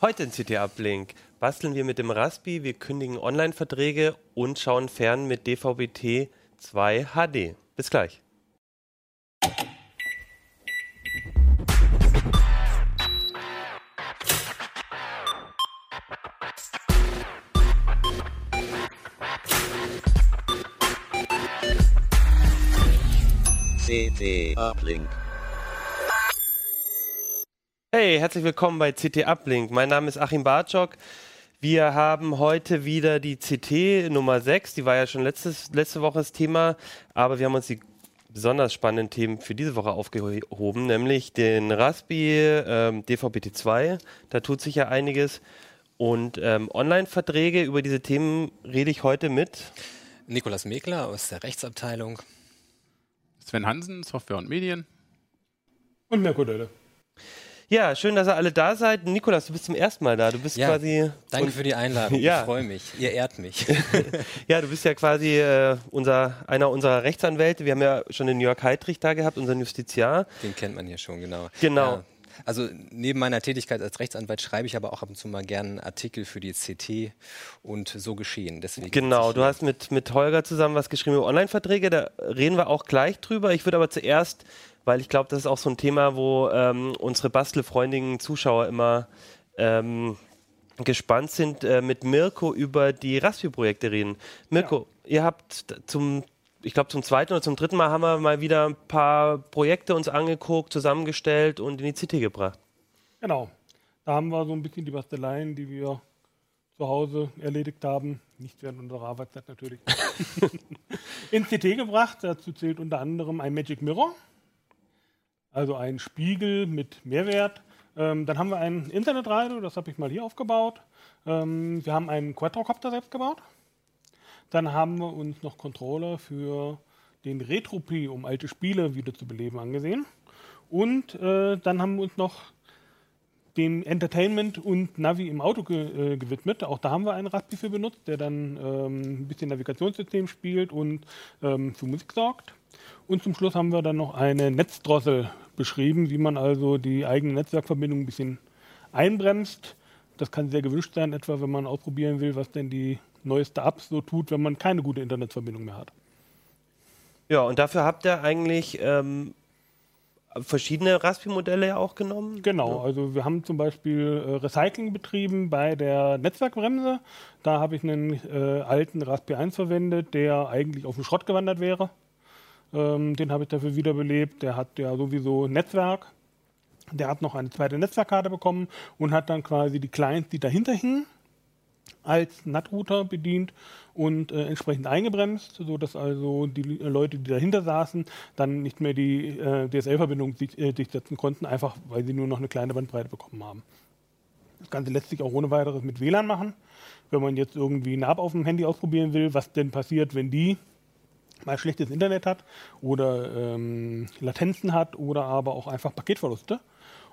Heute in CT Uplink basteln wir mit dem Raspi, wir kündigen Online-Verträge und schauen fern mit DVB-T 2 HD. Bis gleich. CT Uplink. Hey, herzlich willkommen bei CT Uplink. Mein Name ist Achim Bartschok. Wir haben heute wieder die CT Nummer 6, die war ja schon letztes, letzte Woche das Thema, aber wir haben uns die besonders spannenden Themen für diese Woche aufgehoben, nämlich den Raspi ähm, DVB-T2, da tut sich ja einiges und ähm, Online-Verträge, über diese Themen rede ich heute mit Nikolas Mekler aus der Rechtsabteilung. Sven Hansen, Software und Medien. Und Mirko Dölle. Ja, schön, dass ihr alle da seid. Nikolas, du bist zum ersten Mal da. Du bist Ja, quasi. Danke für die Einladung. Ja. Ich freue mich. Ihr ehrt mich. Ja, du bist ja quasi äh, unser, einer unserer Rechtsanwälte. Wir haben ja schon den Jörg Heidrich da gehabt, unseren Justiziar. Den kennt man hier schon, genau. Genau. Ja. Also neben meiner Tätigkeit als Rechtsanwalt schreibe ich aber auch ab und zu mal gerne Artikel für die CT und so geschehen. Deswegen Genau, du hast mit, mit Holger zusammen was geschrieben über Online-Verträge. Da reden wir auch gleich drüber. Ich würde aber zuerst, weil ich glaube, das ist auch so ein Thema, wo ähm, unsere bastelfreundigen Zuschauer immer ähm, gespannt sind, äh, mit Mirko über die Raspi-Projekte reden. Mirko, ihr habt zum, ich glaube zum zweiten oder zum dritten Mal haben wir mal wieder ein paar Projekte uns angeguckt, zusammengestellt und in die CT gebracht. Genau. Da haben wir so ein bisschen die Basteleien, die wir zu Hause erledigt haben. Nicht während unserer Arbeitszeit natürlich. ins CT gebracht. Dazu zählt unter anderem ein Magic Mirror. Also ein Spiegel mit Mehrwert. Ähm, dann haben wir ein Internetradio, das habe ich mal hier aufgebaut. Ähm, wir haben einen Quadrocopter selbst gebaut. Dann haben wir uns noch Controller für den Retropie, um alte Spiele wieder zu beleben, angesehen. Und äh, dann haben wir uns noch dem Entertainment und Navi im Auto ge äh, gewidmet. Auch da haben wir einen Raspi für benutzt, der dann ähm, ein bisschen Navigationssystem spielt und ähm, für Musik sorgt. Und zum Schluss haben wir dann noch eine Netzdrossel beschrieben, wie man also die eigene Netzwerkverbindung ein bisschen einbremst. Das kann sehr gewünscht sein, etwa wenn man ausprobieren will, was denn die neueste App so tut, wenn man keine gute Internetverbindung mehr hat. Ja, und dafür habt ihr eigentlich ähm, verschiedene Raspi-Modelle ja auch genommen. Genau, also wir haben zum Beispiel äh, Recycling betrieben bei der Netzwerkbremse. Da habe ich einen äh, alten Raspberry 1 verwendet, der eigentlich auf den Schrott gewandert wäre. Ähm, den habe ich dafür wiederbelebt. Der hat ja sowieso Netzwerk. Der hat noch eine zweite Netzwerkkarte bekommen und hat dann quasi die Clients, die dahinter hingen, als NAT-Router bedient und äh, entsprechend eingebremst, sodass also die äh, Leute, die dahinter saßen, dann nicht mehr die äh, DSL-Verbindung sich, äh, durchsetzen konnten, einfach weil sie nur noch eine kleine Bandbreite bekommen haben. Das Ganze lässt sich auch ohne weiteres mit WLAN machen. Wenn man jetzt irgendwie eine App auf dem Handy ausprobieren will, was denn passiert, wenn die mal schlechtes Internet hat oder ähm, Latenzen hat oder aber auch einfach Paketverluste,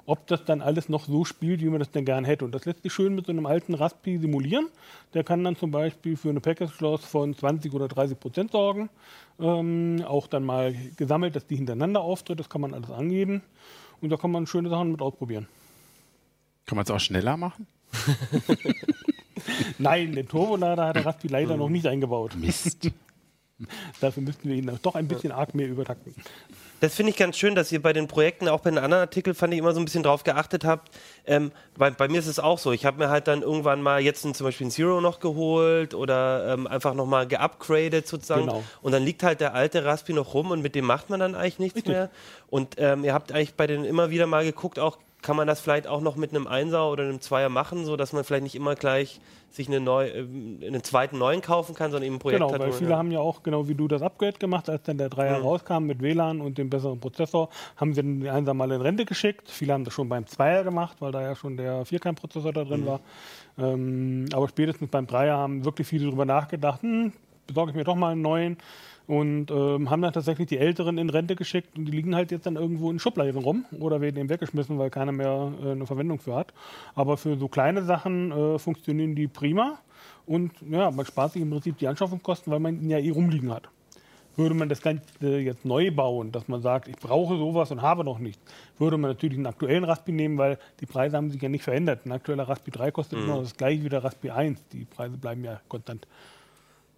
ob das dann alles noch so spielt, wie man das denn gern hätte. Und das lässt sich schön mit so einem alten Raspi simulieren. Der kann dann zum Beispiel für eine Package Loss von 20 oder 30 Prozent sorgen. Ähm, auch dann mal gesammelt, dass die hintereinander auftritt. Das kann man alles angeben. Und da kann man schöne Sachen mit ausprobieren. Kann man es auch schneller machen? Nein, den Turbolader hat der Raspi leider noch nicht eingebaut. Mist. Dafür müssten wir ihn doch ein bisschen arg mehr übertakten. Das finde ich ganz schön, dass ihr bei den Projekten, auch bei den anderen Artikeln, fand ich immer so ein bisschen drauf geachtet habt. Ähm, bei, bei mir ist es auch so. Ich habe mir halt dann irgendwann mal jetzt ein, zum Beispiel ein Zero noch geholt oder ähm, einfach nochmal geupgradet sozusagen. Genau. Und dann liegt halt der alte Raspi noch rum und mit dem macht man dann eigentlich nichts Richtig. mehr. Und ähm, ihr habt eigentlich bei denen immer wieder mal geguckt, auch kann man das vielleicht auch noch mit einem Einser oder einem Zweier machen, so dass man vielleicht nicht immer gleich sich eine neu, ähm, einen zweiten neuen kaufen kann, sondern eben ein Projekt Genau, hat. weil wo- viele ja. haben ja auch, genau wie du, das Upgrade gemacht, als dann der Dreier Mhm. rauskam mit WLAN und dem besseren Prozessor, haben sie den einsam mal in Rente geschickt. Viele haben das schon beim Zweier gemacht, weil da ja schon der Vierkern-Prozessor da Mhm. drin war. Ähm, aber spätestens beim Dreier haben wirklich viele darüber nachgedacht, hm, besorge ich mir doch mal einen neuen. Und ähm, haben dann tatsächlich die Älteren in Rente geschickt und die liegen halt jetzt dann irgendwo in Schubladen rum oder werden eben weggeschmissen, weil keiner mehr äh, eine Verwendung für hat. Aber für so kleine Sachen äh, funktionieren die prima und ja, man spart sich im Prinzip die Anschaffungskosten, weil man ihn ja eh rumliegen hat. Würde man das Ganze jetzt neu bauen, dass man sagt, ich brauche sowas und habe noch nichts, würde man natürlich einen aktuellen Raspi nehmen, weil die Preise haben sich ja nicht verändert. Ein aktueller Raspi 3 kostet immer das gleiche wie der Raspi 1. Die Preise bleiben ja konstant.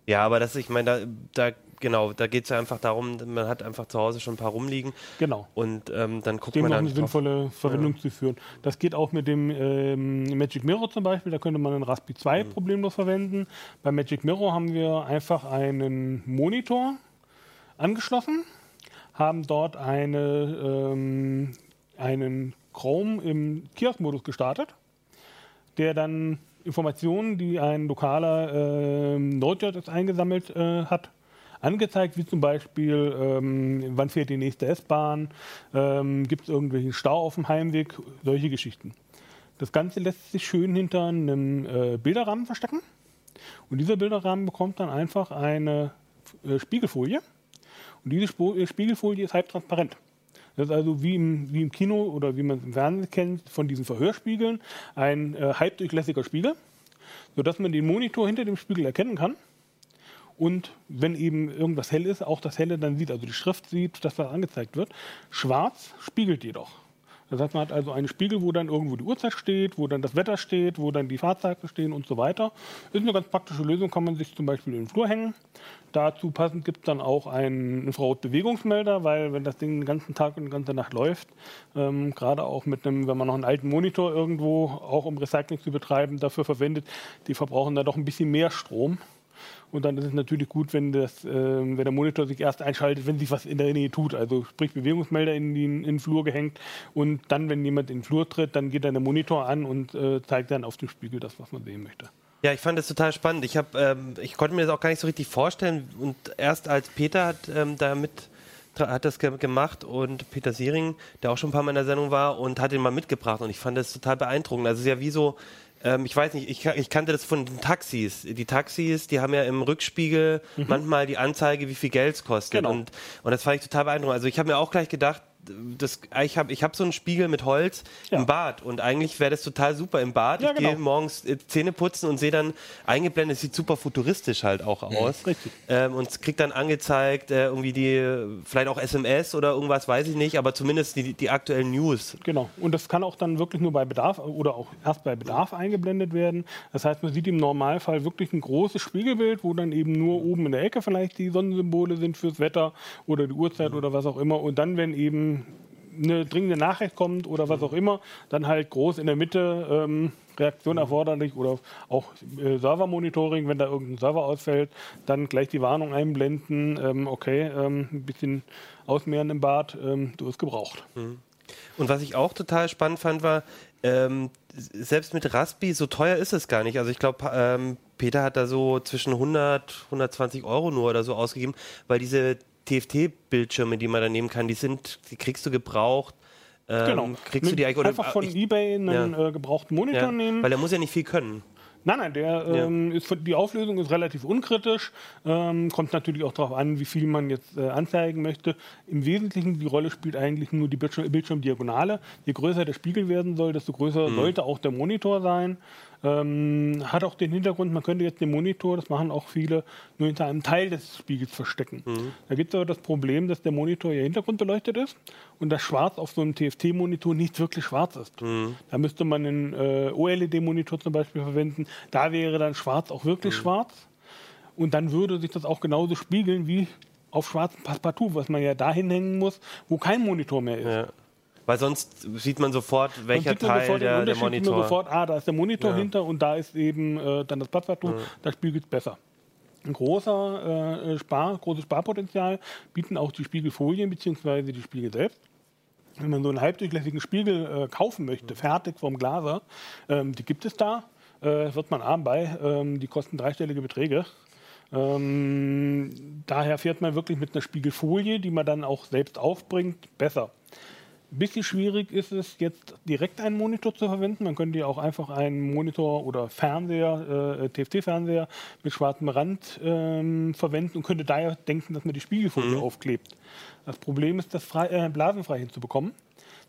Ja, aber das, ich meine, da, da genau, da geht es ja einfach darum, man hat einfach zu Hause schon ein paar rumliegen Genau. und ähm, dann guckt dem man noch dann eine sinnvolle Verwendung zu führen. Das geht auch mit dem ähm, Magic Mirror zum Beispiel. Da könnte man einen Raspi 2 Mhm. problemlos verwenden. Bei Magic Mirror haben wir einfach einen Monitor angeschlossen, haben dort eine, ähm, einen Chrome im Kiosk-Modus gestartet, der dann Informationen, die ein lokaler ähm, Node.js eingesammelt äh, hat, angezeigt, wie zum Beispiel, ähm, wann fährt die nächste S-Bahn, ähm, gibt es irgendwelchen Stau auf dem Heimweg, solche Geschichten. Das Ganze lässt sich schön hinter einem äh, Bilderrahmen verstecken. Und dieser Bilderrahmen bekommt dann einfach eine äh, Spiegelfolie. Und diese Spo äh, Spiegelfolie ist halbtransparent. Das ist also wie im, wie im Kino oder wie man es im Fernsehen kennt, von diesen Verhörspiegeln, ein äh, halbdurchlässiger Spiegel, sodass man den Monitor hinter dem Spiegel erkennen kann. Und wenn eben irgendwas hell ist, auch das Helle dann sieht, also die Schrift sieht, dass das angezeigt wird. Schwarz spiegelt jedoch. Das heißt, man hat also einen Spiegel, wo dann irgendwo die Uhrzeit steht, wo dann das Wetter steht, wo dann die Fahrzeiten stehen und so weiter. Ist eine ganz praktische Lösung, kann man sich zum Beispiel in den Flur hängen. Dazu passend gibt es dann auch einen Infrarot-Bewegungsmelder, weil wenn das Ding den ganzen Tag und die ganze Nacht läuft, ähm, gerade auch mit einem, wenn man noch einen alten Monitor irgendwo, auch um Recycling zu betreiben, dafür verwendet, die verbrauchen dann doch ein bisschen mehr Strom. Und dann ist es natürlich gut, wenn, das, ähm, wenn der Monitor sich erst einschaltet, wenn sich was in der Nähe tut. Also sprich Bewegungsmelder in, die, in den Flur gehängt. Und dann, wenn jemand in den Flur tritt, dann geht dann der Monitor an und äh, zeigt dann auf dem Spiegel das, was man sehen möchte. Ja, ich fand das total spannend. Ich, hab, ähm, ich konnte mir das auch gar nicht so richtig vorstellen. Und erst als Peter hat ähm, da mit tra- hat das ge gemacht und Peter Siering, der auch schon ein paar Mal in der Sendung war, und hat ihn mal mitgebracht. Und ich fand das total beeindruckend. Also es ist ja wie so, ähm, ich weiß nicht, ich, ich kannte das von den Taxis. Die Taxis, die haben ja im Rückspiegel manchmal die Anzeige, wie viel Geld es kostet. Genau. Und, und das fand ich total beeindruckend. Also ich habe mir auch gleich gedacht, das, ich habe ich hab so einen Spiegel mit Holz Ja. im Bad und eigentlich wäre das total super im Bad. Ja, ich gehe genau. morgens äh, Zähne putzen und sehe dann eingeblendet, es sieht super futuristisch halt auch aus. richtig. Ähm, und kriegt dann angezeigt, äh, irgendwie die, vielleicht auch SMS oder irgendwas, weiß ich nicht, aber zumindest die, die aktuellen News. Genau. Und das kann auch dann wirklich nur bei Bedarf oder auch erst bei Bedarf eingeblendet werden. Das heißt, man sieht im Normalfall wirklich ein großes Spiegelbild, wo dann eben nur oben in der Ecke vielleicht die Sonnensymbole sind fürs Wetter oder die Uhrzeit oder was auch immer. Und dann, wenn eben eine dringende Nachricht kommt oder was auch immer, dann halt groß in der Mitte ähm, Reaktion erforderlich oder auch äh, Servermonitoring, wenn da irgendein Server ausfällt, dann gleich die Warnung einblenden, ähm, okay, ähm, ein bisschen ausmehren im Bad, ähm, du bist gebraucht. Und was ich auch total spannend fand, war, ähm, selbst mit Raspi, so teuer ist es gar nicht. Also ich glaube, ähm, Peter hat da so zwischen 100, 120 Euro nur oder so ausgegeben, weil diese TFT-Bildschirme, die man da nehmen kann, die sind, die kriegst du gebraucht. Ähm, Genau. Kriegst du die eigentlich Einfach von ich- eBay einen Ja. äh, gebrauchten Monitor ja, nehmen. Weil er muss ja nicht viel können. Nein, nein, der, ähm, ist, die Auflösung ist relativ unkritisch. Ähm, kommt natürlich auch darauf an, wie viel man jetzt äh, anzeigen möchte. Im Wesentlichen, die Rolle spielt eigentlich nur die Bildschirm Bildschirmdiagonale. Je größer der Spiegel werden soll, desto größer sollte auch der Monitor sein. Ähm, hat auch den Hintergrund, man könnte jetzt den Monitor, das machen auch viele, nur hinter einem Teil des Spiegels verstecken. Da gibt es aber das Problem, dass der Monitor ja hintergrundbeleuchtet ist und das Schwarz auf so einem TFT-Monitor nicht wirklich schwarz ist. Da müsste man einen äh, OLED-Monitor zum Beispiel verwenden. Da wäre dann schwarz auch wirklich schwarz. Und dann würde sich das auch genauso spiegeln wie auf schwarzem Passepartout, was man ja dahin hängen muss, wo kein Monitor mehr ist. Ja. Weil sonst sieht man sofort, welcher man Teil sofort der, der sieht man Monitor. sofort, ah, da ist der Monitor Ja. hinter und da ist eben äh, dann das Passepartout, da spiegelt es besser. Ein großer äh, Spar, großes Sparpotenzial bieten auch die Spiegelfolien bzw. die Spiegel selbst. Wenn man so einen halbdurchlässigen Spiegel äh, kaufen möchte, fertig vom Glaser, ähm, die gibt es da, äh, wird man arm bei, ähm, die kosten dreistellige Beträge. Ähm, daher fährt man wirklich mit einer Spiegelfolie, die man dann auch selbst aufbringt, besser. Ein bisschen schwierig ist es jetzt direkt einen Monitor zu verwenden. Man könnte ja auch einfach einen Monitor oder Fernseher, äh, TFT-Fernseher mit schwarzem Rand ähm, verwenden und könnte daher denken, dass man die Spiegelfolie aufklebt. Das Problem ist, das frei, äh, blasenfrei hinzubekommen.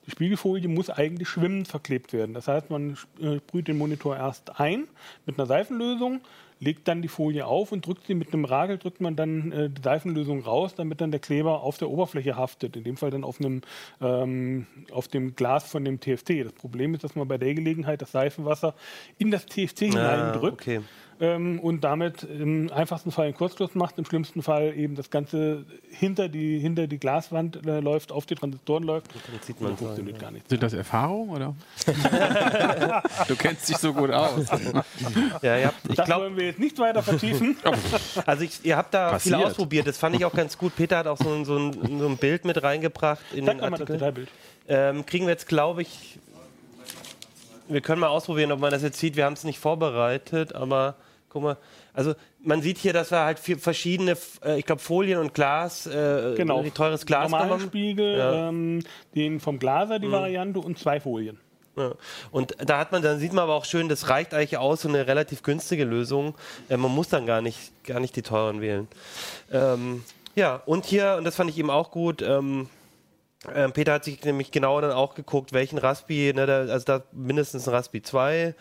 Die Spiegelfolie muss eigentlich schwimmend verklebt werden. Das heißt, man äh, sprüht den Monitor erst ein mit einer Seifenlösung, legt dann die Folie auf und drückt sie mit einem Ragel, drückt man dann äh, die Seifenlösung raus, damit dann der Kleber auf der Oberfläche haftet. In dem Fall dann auf, einem, ähm, auf dem Glas von dem TFT. Das Problem ist, dass man bei der Gelegenheit das Seifenwasser in das TFT hineindrückt. okay. Ähm, und damit im einfachsten Fall einen Kurzschluss macht, im schlimmsten Fall eben das Ganze hinter die, hinter die Glaswand äh, läuft, auf die Transistoren läuft. Dann sieht man funktioniert gar nichts. Sind das Erfahrungen oder? du kennst dich so gut aus. Ja, ihr habt, ich Das glaube, wollen wir jetzt nicht weiter vertiefen. also ich, ihr habt da viel Passiert. ausprobiert. Das fand ich auch ganz gut. Peter hat auch so, ein- so, ein, so ein Bild mit reingebracht in Sag den mal das Artikel. Detailbild. Ähm, kriegen wir jetzt, glaube ich, wir können mal ausprobieren, ob man das jetzt sieht. Wir haben es nicht vorbereitet, aber guck mal. Also man sieht hier, dass wir halt vier verschiedene, äh, ich glaube, Folien und Glas, äh, Genau. teures Glas Normalen genommen. Spiegel, Ja. ähm, den vom Glaser, die Variante und zwei Folien. Ja. Und da hat man, dann sieht man aber auch schön, das reicht eigentlich aus, so eine relativ günstige Lösung. Äh, man muss dann gar nicht, gar nicht die teuren wählen. Ähm, ja, und hier, und das fand ich eben auch gut, ähm, ähm, Peter hat sich nämlich genau dann auch geguckt, welchen Raspi, ne, da, also da mindestens ein Raspi 2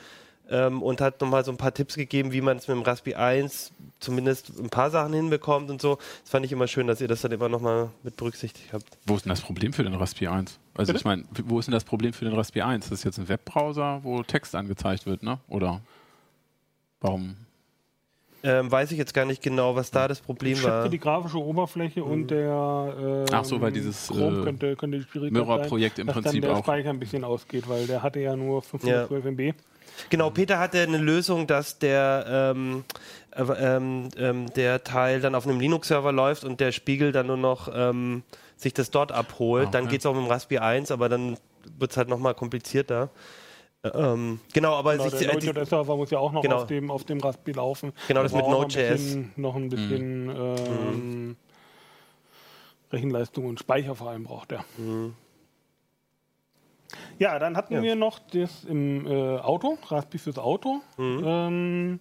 ähm, und hat nochmal so ein paar Tipps gegeben, wie man es mit dem Raspi 1 zumindest ein paar Sachen hinbekommt und so. Das fand ich immer schön, dass ihr das dann immer nochmal mit berücksichtigt habt. Wo ist denn das Problem für den Raspi 1? Also Bitte? ich meine, wo ist denn das Problem für den Raspi 1? Das ist jetzt ein Webbrowser, wo Text angezeigt wird, ne? Oder warum? Ähm, weiß ich jetzt gar nicht genau, was da das Problem Ich war. schätze die grafische Oberfläche und der ähm, Ach so, weil dieses, Chrome äh, könnte, könnte die Schwierigkeit Mirror-Projekt im dass Prinzip dann der auch. Speicher ein bisschen ausgeht, weil der hatte ja nur 512 MB. Genau, Peter hatte eine Lösung, dass der, ähm, äh, ähm, ähm, der Teil dann auf einem Linux-Server läuft und der Spiegel dann nur noch ähm, sich das dort abholt. Ah, Dann okay. geht es auch mit dem Raspberry 1, aber dann wird es halt nochmal komplizierter. Äh, Ähm, genau, aber Genau, sich, der äh, Node.js-Server muss ja auch noch Genau. auf, dem, auf dem Raspberry laufen. Genau, das Der mit braucht noch ein Node.js. bisschen- Noch ein bisschen Mhm. ähm, Rechenleistung und Speicher vor allem braucht er. Ja, dann hatten Ja. wir noch das im äh, Auto, Raspberry fürs Auto. Mhm. Ähm,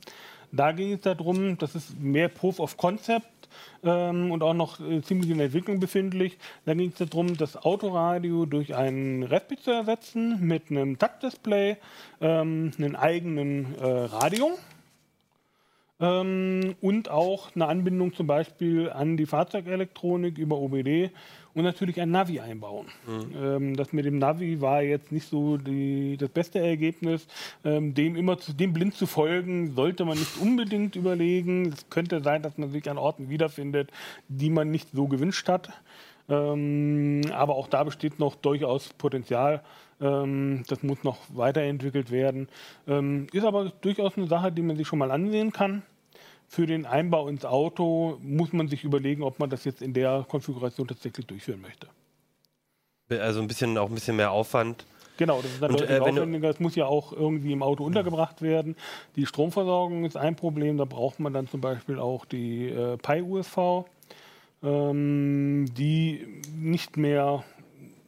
da ging es darum, das ist mehr Proof of Concept ähm, und auch noch äh, ziemlich in der Entwicklung befindlich. Da ging es darum, das Autoradio durch einen Raspberry zu ersetzen mit einem Taktdisplay, ähm, einen eigenen äh, Radio ähm, und auch eine Anbindung zum Beispiel an die Fahrzeugelektronik über OBD und natürlich ein Navi einbauen. Ähm, das mit dem Navi war jetzt nicht so die, das beste Ergebnis. Ähm, dem immer zu, dem blind zu folgen, sollte man nicht unbedingt überlegen. Es könnte sein, dass man sich an Orten wiederfindet, die man nicht so gewünscht hat. Ähm, aber auch da besteht noch durchaus Potenzial. Ähm, das muss noch weiterentwickelt werden. Ähm, ist aber durchaus eine Sache, die man sich schon mal ansehen kann. Für den Einbau ins Auto muss man sich überlegen, ob man das jetzt in der Konfiguration tatsächlich durchführen möchte. also ein bisschen auch ein bisschen mehr Aufwand. Genau, das ist dann Und, deutlich äh, aufwendiger. Es muss ja auch irgendwie im Auto untergebracht werden. Die Stromversorgung ist ein Problem. Da braucht man dann zum Beispiel auch die äh, Pi-USV, ähm, die nicht mehr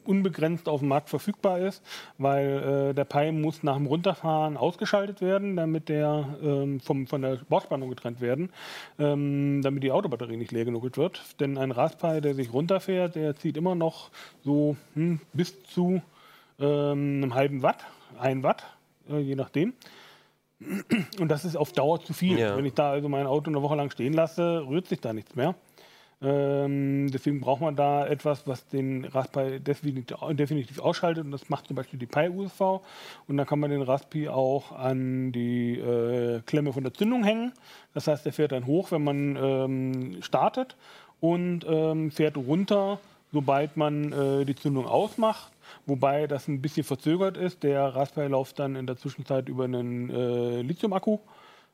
unbegrenzt auf dem Markt verfügbar ist, weil äh, der Pi muss nach dem Runterfahren ausgeschaltet werden, damit der ähm, vom, von der Bauspannung getrennt werden, ähm, damit die Autobatterie nicht leer genug wird. Denn ein Raspberry, der sich runterfährt, der zieht immer noch so hm, bis zu ähm, einem halben Watt, ein Watt, äh, je nachdem. Und das ist auf Dauer zu viel. Ja. Wenn ich da also mein Auto eine Woche lang stehen lasse, rührt sich da nichts mehr. Ähm, deswegen braucht man da etwas, was den Raspberry definitiv, ausschaltet. Und das macht zum Beispiel die Pi-USV. Und dann kann man den Raspberry auch an die äh, Klemme von der Zündung hängen. Das heißt, der fährt dann hoch, wenn man ähm, startet und ähm, fährt runter, sobald man äh, die Zündung ausmacht. Wobei das ein bisschen verzögert ist. Der Raspberry läuft dann in der Zwischenzeit über einen äh, Lithium-Akku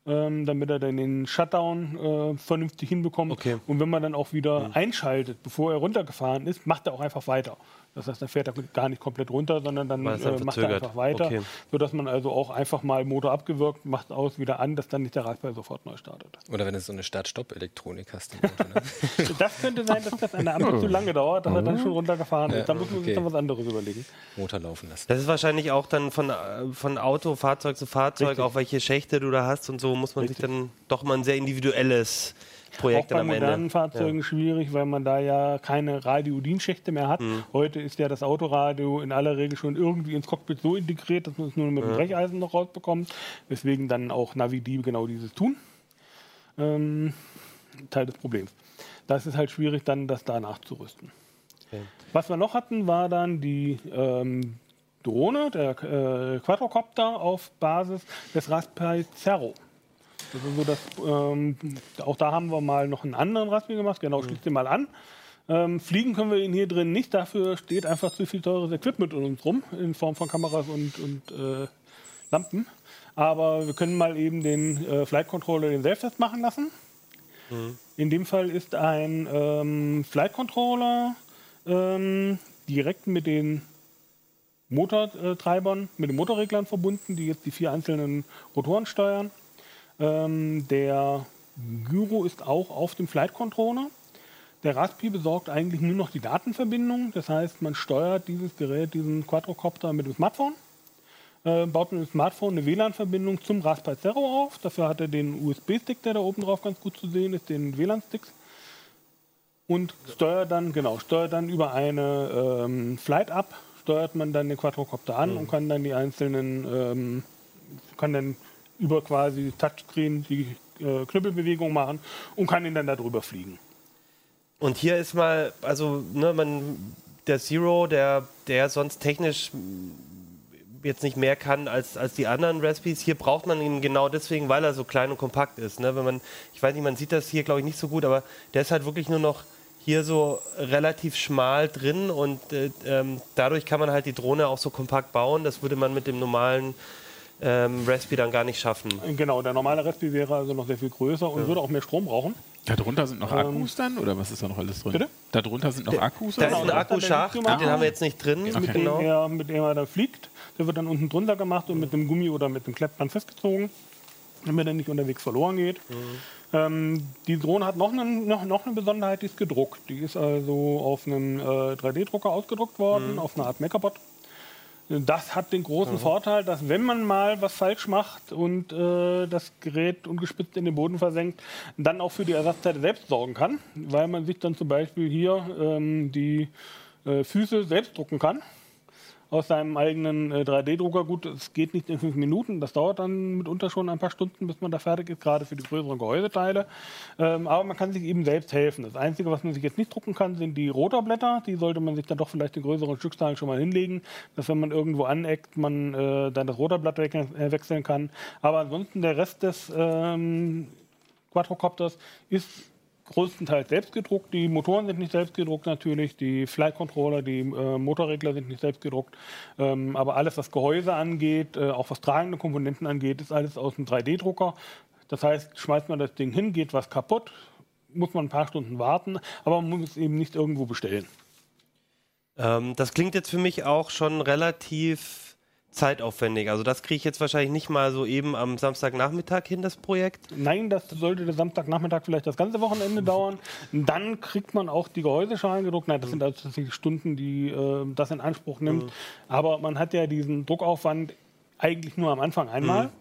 ähm, damit er dann den Shutdown äh, vernünftig hinbekommt. Okay. Und wenn man dann auch wieder einschaltet, bevor er runtergefahren ist, macht er auch einfach weiter. Das heißt, dann fährt er gar nicht komplett runter, sondern dann äh, macht er einfach weiter, Okay. sodass man also auch einfach mal Motor abgewirkt, macht aus, wieder an, dass dann nicht der Raspberry sofort neu startet. Oder wenn du so eine Start-Stopp-Elektronik hast im Auto. Ne? Das könnte sein, dass das an der Ampel zu lange dauert, dass er dann schon runtergefahren ist. Da muss man sich dann was anderes überlegen. Motor laufen lassen. Das ist wahrscheinlich auch dann von, äh, von Auto, Fahrzeug zu Fahrzeug, Richtig. auch welche Schächte du da hast und so, muss man sich dann doch mal ein sehr individuelles Projekt auch bei am modernen Ende. Fahrzeugen schwierig, weil man da ja keine Radiodienschächte mehr hat. Mhm. Heute ist ja das Autoradio in aller Regel schon irgendwie ins Cockpit so integriert, dass man es nur mit dem Brecheisen noch rausbekommt, weswegen dann auch Navi-Die genau dieses tun. ähm, Teil des Problems. Das ist halt schwierig, dann das da nachzurüsten. Okay. Was wir noch hatten, war dann die ähm, Drohne, der äh, Quadrocopter auf Basis des Raspberry Zero. Das ist so, dass, ähm, auch da haben wir mal noch einen anderen Raspberry gemacht. Genau, schließt den mal an. Ähm, fliegen können wir ihn hier drin nicht. Dafür steht einfach zu viel teures Equipment um uns rum, in Form von Kameras und, und äh, Lampen. Aber wir können mal eben den äh, Flight Controller den Selbsttest machen lassen. In dem Fall ist ein ähm, Flight Controller ähm, direkt mit den Motortreibern, mit den Motorreglern verbunden, die jetzt die vier einzelnen Rotoren steuern. Ähm, der Gyro ist auch auf dem Flight Controller. Der Raspi besorgt eigentlich nur noch die Datenverbindung. Das heißt, man steuert dieses Gerät, diesen Quadrocopter mit dem Smartphone, äh, baut mit dem Smartphone eine WLAN-Verbindung zum Raspberry Zero auf. Dafür hat er den USB-Stick, der da oben drauf ganz gut zu sehen ist, den WLAN-Sticks. Und steuert dann, genau, steuert dann über eine ähm, Flight-Up, steuert man dann den Quadrocopter an und kann dann die einzelnen, ähm, kann dann über quasi Touchscreen die äh, Knüppelbewegung machen und kann ihn dann darüber fliegen. Und hier ist mal, also, ne, man, der Zero, der, der sonst technisch jetzt nicht mehr kann als, als die anderen Raspis, hier braucht man ihn genau deswegen, weil er so klein und kompakt ist. Ne? Wenn man, ich weiß nicht, man sieht das hier, glaube ich, nicht so gut, aber der ist halt wirklich nur noch hier so relativ schmal drin und äh, ähm, dadurch kann man halt die Drohne auch so kompakt bauen. Das würde man mit dem normalen ähm, Raspi dann gar nicht schaffen. Genau, der normale Raspi wäre also noch sehr viel größer und würde auch mehr Strom brauchen. Darunter sind noch Akkus dann? Oder was ist da noch alles drin? Bitte? Darunter sind noch Akkus? Da ist ein er Akkuschacht, den haben wir jetzt nicht drin. Mit, Genau. dem er, mit dem er da fliegt. Der wird dann unten drunter gemacht und mit dem Gummi oder mit dem Klettband festgezogen, damit er nicht unterwegs verloren geht. Ähm, die Drohne hat noch eine, noch, noch eine Besonderheit, die ist gedruckt. Die ist also auf einem äh, 3D-Drucker ausgedruckt worden, auf einer Art Mechabot. Das hat den großen Vorteil, dass wenn man mal was falsch macht und äh, das Gerät ungespitzt in den Boden versenkt, dann auch für die Ersatzteile selbst sorgen kann, weil man sich dann zum Beispiel hier ähm, die äh, Füße selbst drucken kann aus seinem eigenen äh, 3D-Drucker. Gut, es geht nicht in fünf Minuten, das dauert dann mitunter schon ein paar Stunden, bis man da fertig ist, gerade für die größeren Gehäuseteile. Ähm, aber man kann sich eben selbst helfen. Das Einzige, was man sich jetzt nicht drucken kann, sind die Rotorblätter. Die sollte man sich dann doch vielleicht in größeren Stückzahlen schon mal hinlegen, dass wenn man irgendwo aneckt, man äh, dann das Rotorblatt we äh, wechseln kann. Aber ansonsten der Rest des ähm, Quadrocopters ist größtenteils selbst gedruckt. Die Motoren sind nicht selbst gedruckt natürlich, die Flight Controller, die äh, Motorregler sind nicht selbst gedruckt. Ähm, aber alles, was Gehäuse angeht, äh, auch was tragende Komponenten angeht, ist alles aus dem 3D-Drucker. Das heißt, schmeißt man das Ding hin, geht was kaputt, muss man ein paar Stunden warten, aber man muss es eben nicht irgendwo bestellen. Ähm, das klingt jetzt für mich auch schon relativ zeitaufwendig. Also das kriege ich jetzt wahrscheinlich nicht mal so eben am Samstagnachmittag hin, das Projekt. Nein, das sollte der Samstagnachmittag vielleicht das ganze Wochenende dauern. Dann kriegt man auch die Gehäuseschalen gedruckt. Nein, das sind also tatsächlich Stunden, die äh, das in Anspruch nimmt. Aber man hat ja diesen Druckaufwand eigentlich nur am Anfang einmal.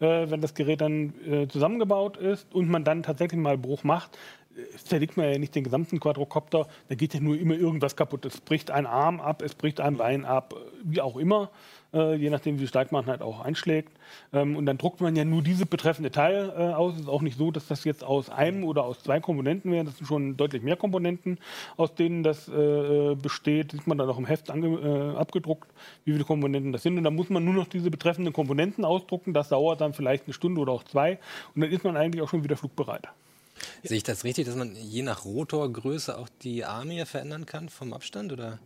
Äh, wenn das Gerät dann äh, zusammengebaut ist und man dann tatsächlich mal Bruch macht, äh, zerlegt man ja nicht den gesamten Quadrocopter, da geht ja nur immer irgendwas kaputt. Es bricht ein Arm ab, es bricht ein Bein ab, wie auch immer, äh, je nachdem, wie stark man halt auch einschlägt. Ähm, und dann druckt man ja nur diese betreffende Teil äh, aus. Es ist auch nicht so, dass das jetzt aus einem oder aus zwei Komponenten wäre. Das sind schon deutlich mehr Komponenten, aus denen das äh, besteht. Sieht man dann auch im Heft äh, abgedruckt, wie viele Komponenten das sind. Und dann muss man nur noch diese betreffenden Komponenten ausdrucken. Das dauert dann vielleicht eine Stunde oder auch zwei. Und dann ist man eigentlich auch schon wieder flugbereit. Sehe ich das richtig, dass man je nach Rotorgröße auch die Arme hier verändern kann vom Abstand? Oder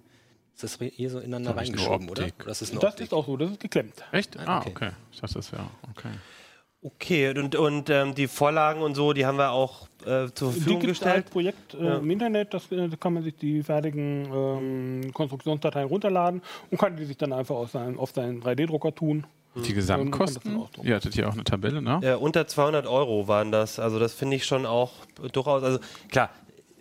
ist das hier so ineinander Das reingeschoben, oder? Oder? Das ist eine Das Optik. ist auch so, das ist geklemmt. Echt? Ah, Ah, okay. okay. Ich dachte, das wäre okay. Okay, und, und ähm, die Vorlagen und so, die haben wir auch äh, zur Die Verfügung es gestellt. als Projekt äh, Ja. im Internet, das, äh, da kann man sich die fertigen ähm, Konstruktionsdateien runterladen und kann die sich dann einfach auf seinen, auf seinen 3D-Drucker tun. Die das Gesamtkosten? Ihr hattet hier auch eine Tabelle, ne? Äh, unter 200 Euro waren das. Also das finde ich schon auch durchaus. Also klar,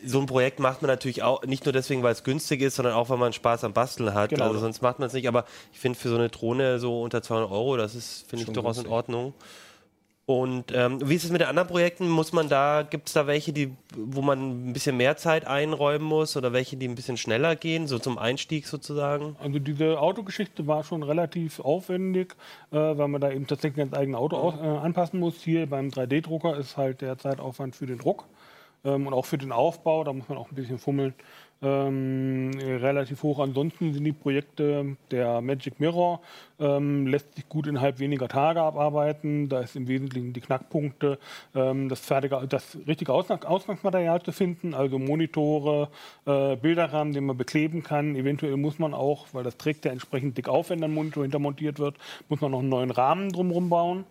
so ein Projekt macht man natürlich auch nicht nur deswegen, weil es günstig ist, sondern auch, weil man Spaß am Basteln hat. Genau. Also sonst macht man es nicht. Aber ich finde für so eine Drohne so unter 200 Euro, das ist finde ich durchaus in. Ordnung. Und ähm, wie ist es mit den anderen Projekten? Muss man da, gibt es da welche, die, wo man ein bisschen mehr Zeit einräumen muss oder welche, die ein bisschen schneller gehen, so zum Einstieg sozusagen? Also diese Autogeschichte war schon relativ aufwendig, äh, weil man da eben tatsächlich ein eigenes Auto aus, äh, anpassen muss. Hier beim 3D-Drucker ist halt der Zeitaufwand für den Druck ähm, und auch für den Aufbau, da muss man auch ein bisschen fummeln ähm, relativ hoch. Ansonsten sind die Projekte der Magic Mirror, ähm, lässt sich gut innerhalb weniger Tage abarbeiten. Da ist im Wesentlichen die Knackpunkte, ähm, das, fertige, das richtige Ausgangsmaterial zu finden, also Monitore, äh, Bilderrahmen, den man bekleben kann. Eventuell muss man auch, weil das trägt ja entsprechend dick auf, wenn ein Monitor hintermontiert wird, muss man noch einen neuen Rahmen drumherum bauen.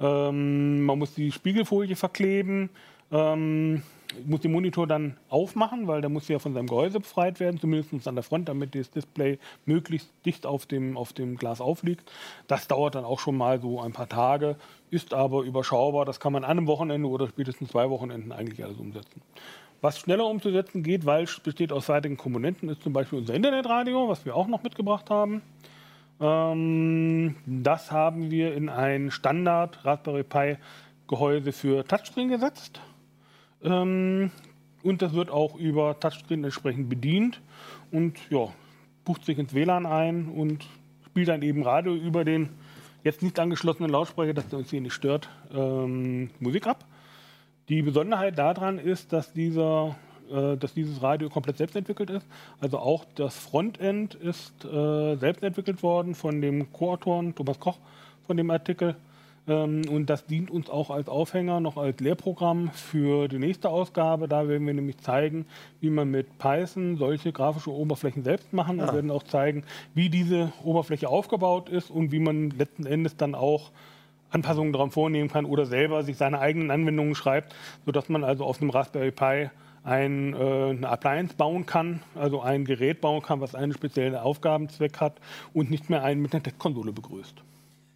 Ähm, man muss die Spiegelfolie verkleben. Ähm, muss den Monitor dann aufmachen, weil der muss ja von seinem Gehäuse befreit werden, zumindest an der Front, damit das Display möglichst dicht auf dem, auf dem Glas aufliegt. Das dauert dann auch schon mal so ein paar Tage, ist aber überschaubar. Das kann man an einem Wochenende oder spätestens zwei Wochenenden eigentlich alles umsetzen. Was schneller umzusetzen geht, weil es besteht aus seitigen Komponenten, ist zum Beispiel unser Internetradio, was wir auch noch mitgebracht haben. Ähm, das haben wir in ein Standard Raspberry Pi Gehäuse für Touchscreen gesetzt. Ähm, und das wird auch über Touchscreen entsprechend bedient und ja, bucht sich ins WLAN ein und spielt dann eben Radio über den jetzt nicht angeschlossenen Lautsprecher, dass der uns hier nicht stört, ähm, Musik ab. Die Besonderheit daran ist, dass, dieser, äh, dass dieses Radio komplett selbst entwickelt ist. Also auch das Frontend ist äh, selbst entwickelt worden von dem Co-Autoren Thomas Koch von dem Artikel. Ähm, und das dient uns auch als Aufhänger, noch als Lehrprogramm für die nächste Ausgabe. Da werden wir nämlich zeigen, wie man mit Python solche grafische Oberflächen selbst machen. Wir ah. werden auch zeigen, wie diese Oberfläche aufgebaut ist und wie man letzten Endes dann auch Anpassungen daran vornehmen kann oder selber sich seine eigenen Anwendungen schreibt, sodass man also auf einem Raspberry Pi ein, äh, eine Appliance bauen kann, also ein Gerät bauen kann, was einen speziellen Aufgabenzweck hat und nicht mehr einen mit einer Textkonsole begrüßt.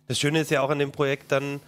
Das Schöne ist ja auch an dem Projekt dann,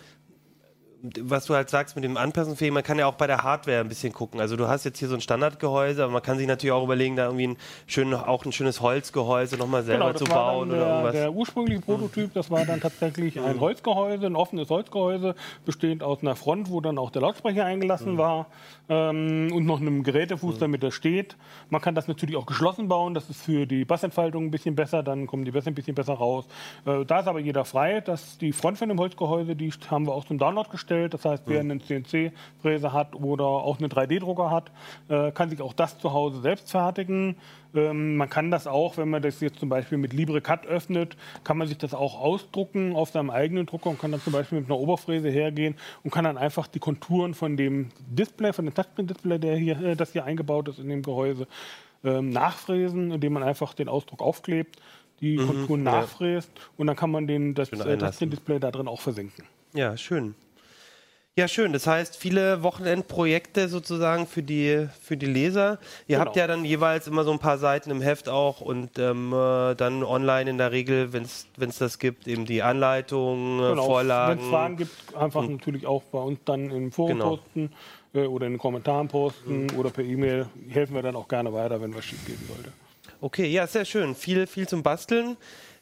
was du halt sagst mit dem Anpassungsfähigen, man kann ja auch bei der Hardware ein bisschen gucken. Also du hast jetzt hier so ein Standardgehäuse, aber man kann sich natürlich auch überlegen, da irgendwie ein schön, auch ein schönes Holzgehäuse nochmal selber genau, zu bauen der, oder irgendwas. Der ursprüngliche Prototyp, das war dann tatsächlich ein mhm. Holzgehäuse, ein offenes Holzgehäuse, bestehend aus einer Front, wo dann auch der Lautsprecher eingelassen mhm. war ähm, und noch einem Gerätefuß, mhm. damit er steht. Man kann das natürlich auch geschlossen bauen, das ist für die Bassentfaltung ein bisschen besser, dann kommen die Bässe ein bisschen besser raus. Äh, da ist aber jeder frei, dass die Front von dem Holzgehäuse, die haben wir auch zum Download gestellt. Das heißt, wer mhm. einen CNC-Fräser hat oder auch einen 3D-Drucker hat, äh, kann sich auch das zu Hause selbst fertigen. Ähm, man kann das auch, wenn man das jetzt zum Beispiel mit LibreCut öffnet, kann man sich das auch ausdrucken auf seinem eigenen Drucker und kann dann zum Beispiel mit einer Oberfräse hergehen und kann dann einfach die Konturen von dem Display, von dem Touchscreen-Display, der hier, äh, das hier eingebaut ist in dem Gehäuse, ähm, nachfräsen, indem man einfach den Ausdruck aufklebt, die mhm, Konturen nachfräst ja. und dann kann man den, das äh, Touchscreen-Display da drin auch versenken. Ja, schön. Ja, schön. Das heißt, viele Wochenendprojekte sozusagen für die, für die Leser. Ihr genau. habt ja dann jeweils immer so ein paar Seiten im Heft auch und ähm, äh, dann online in der Regel, wenn es das gibt, eben die Anleitungen, genau. Vorlagen. Wenn es Fragen gibt, einfach und, natürlich auch bei uns dann im Forum genau. posten äh, oder in den Kommentaren posten mhm. oder per E-Mail. Helfen wir dann auch gerne weiter, wenn was schief gehen sollte. Okay, ja, sehr schön. Viel, viel zum Basteln.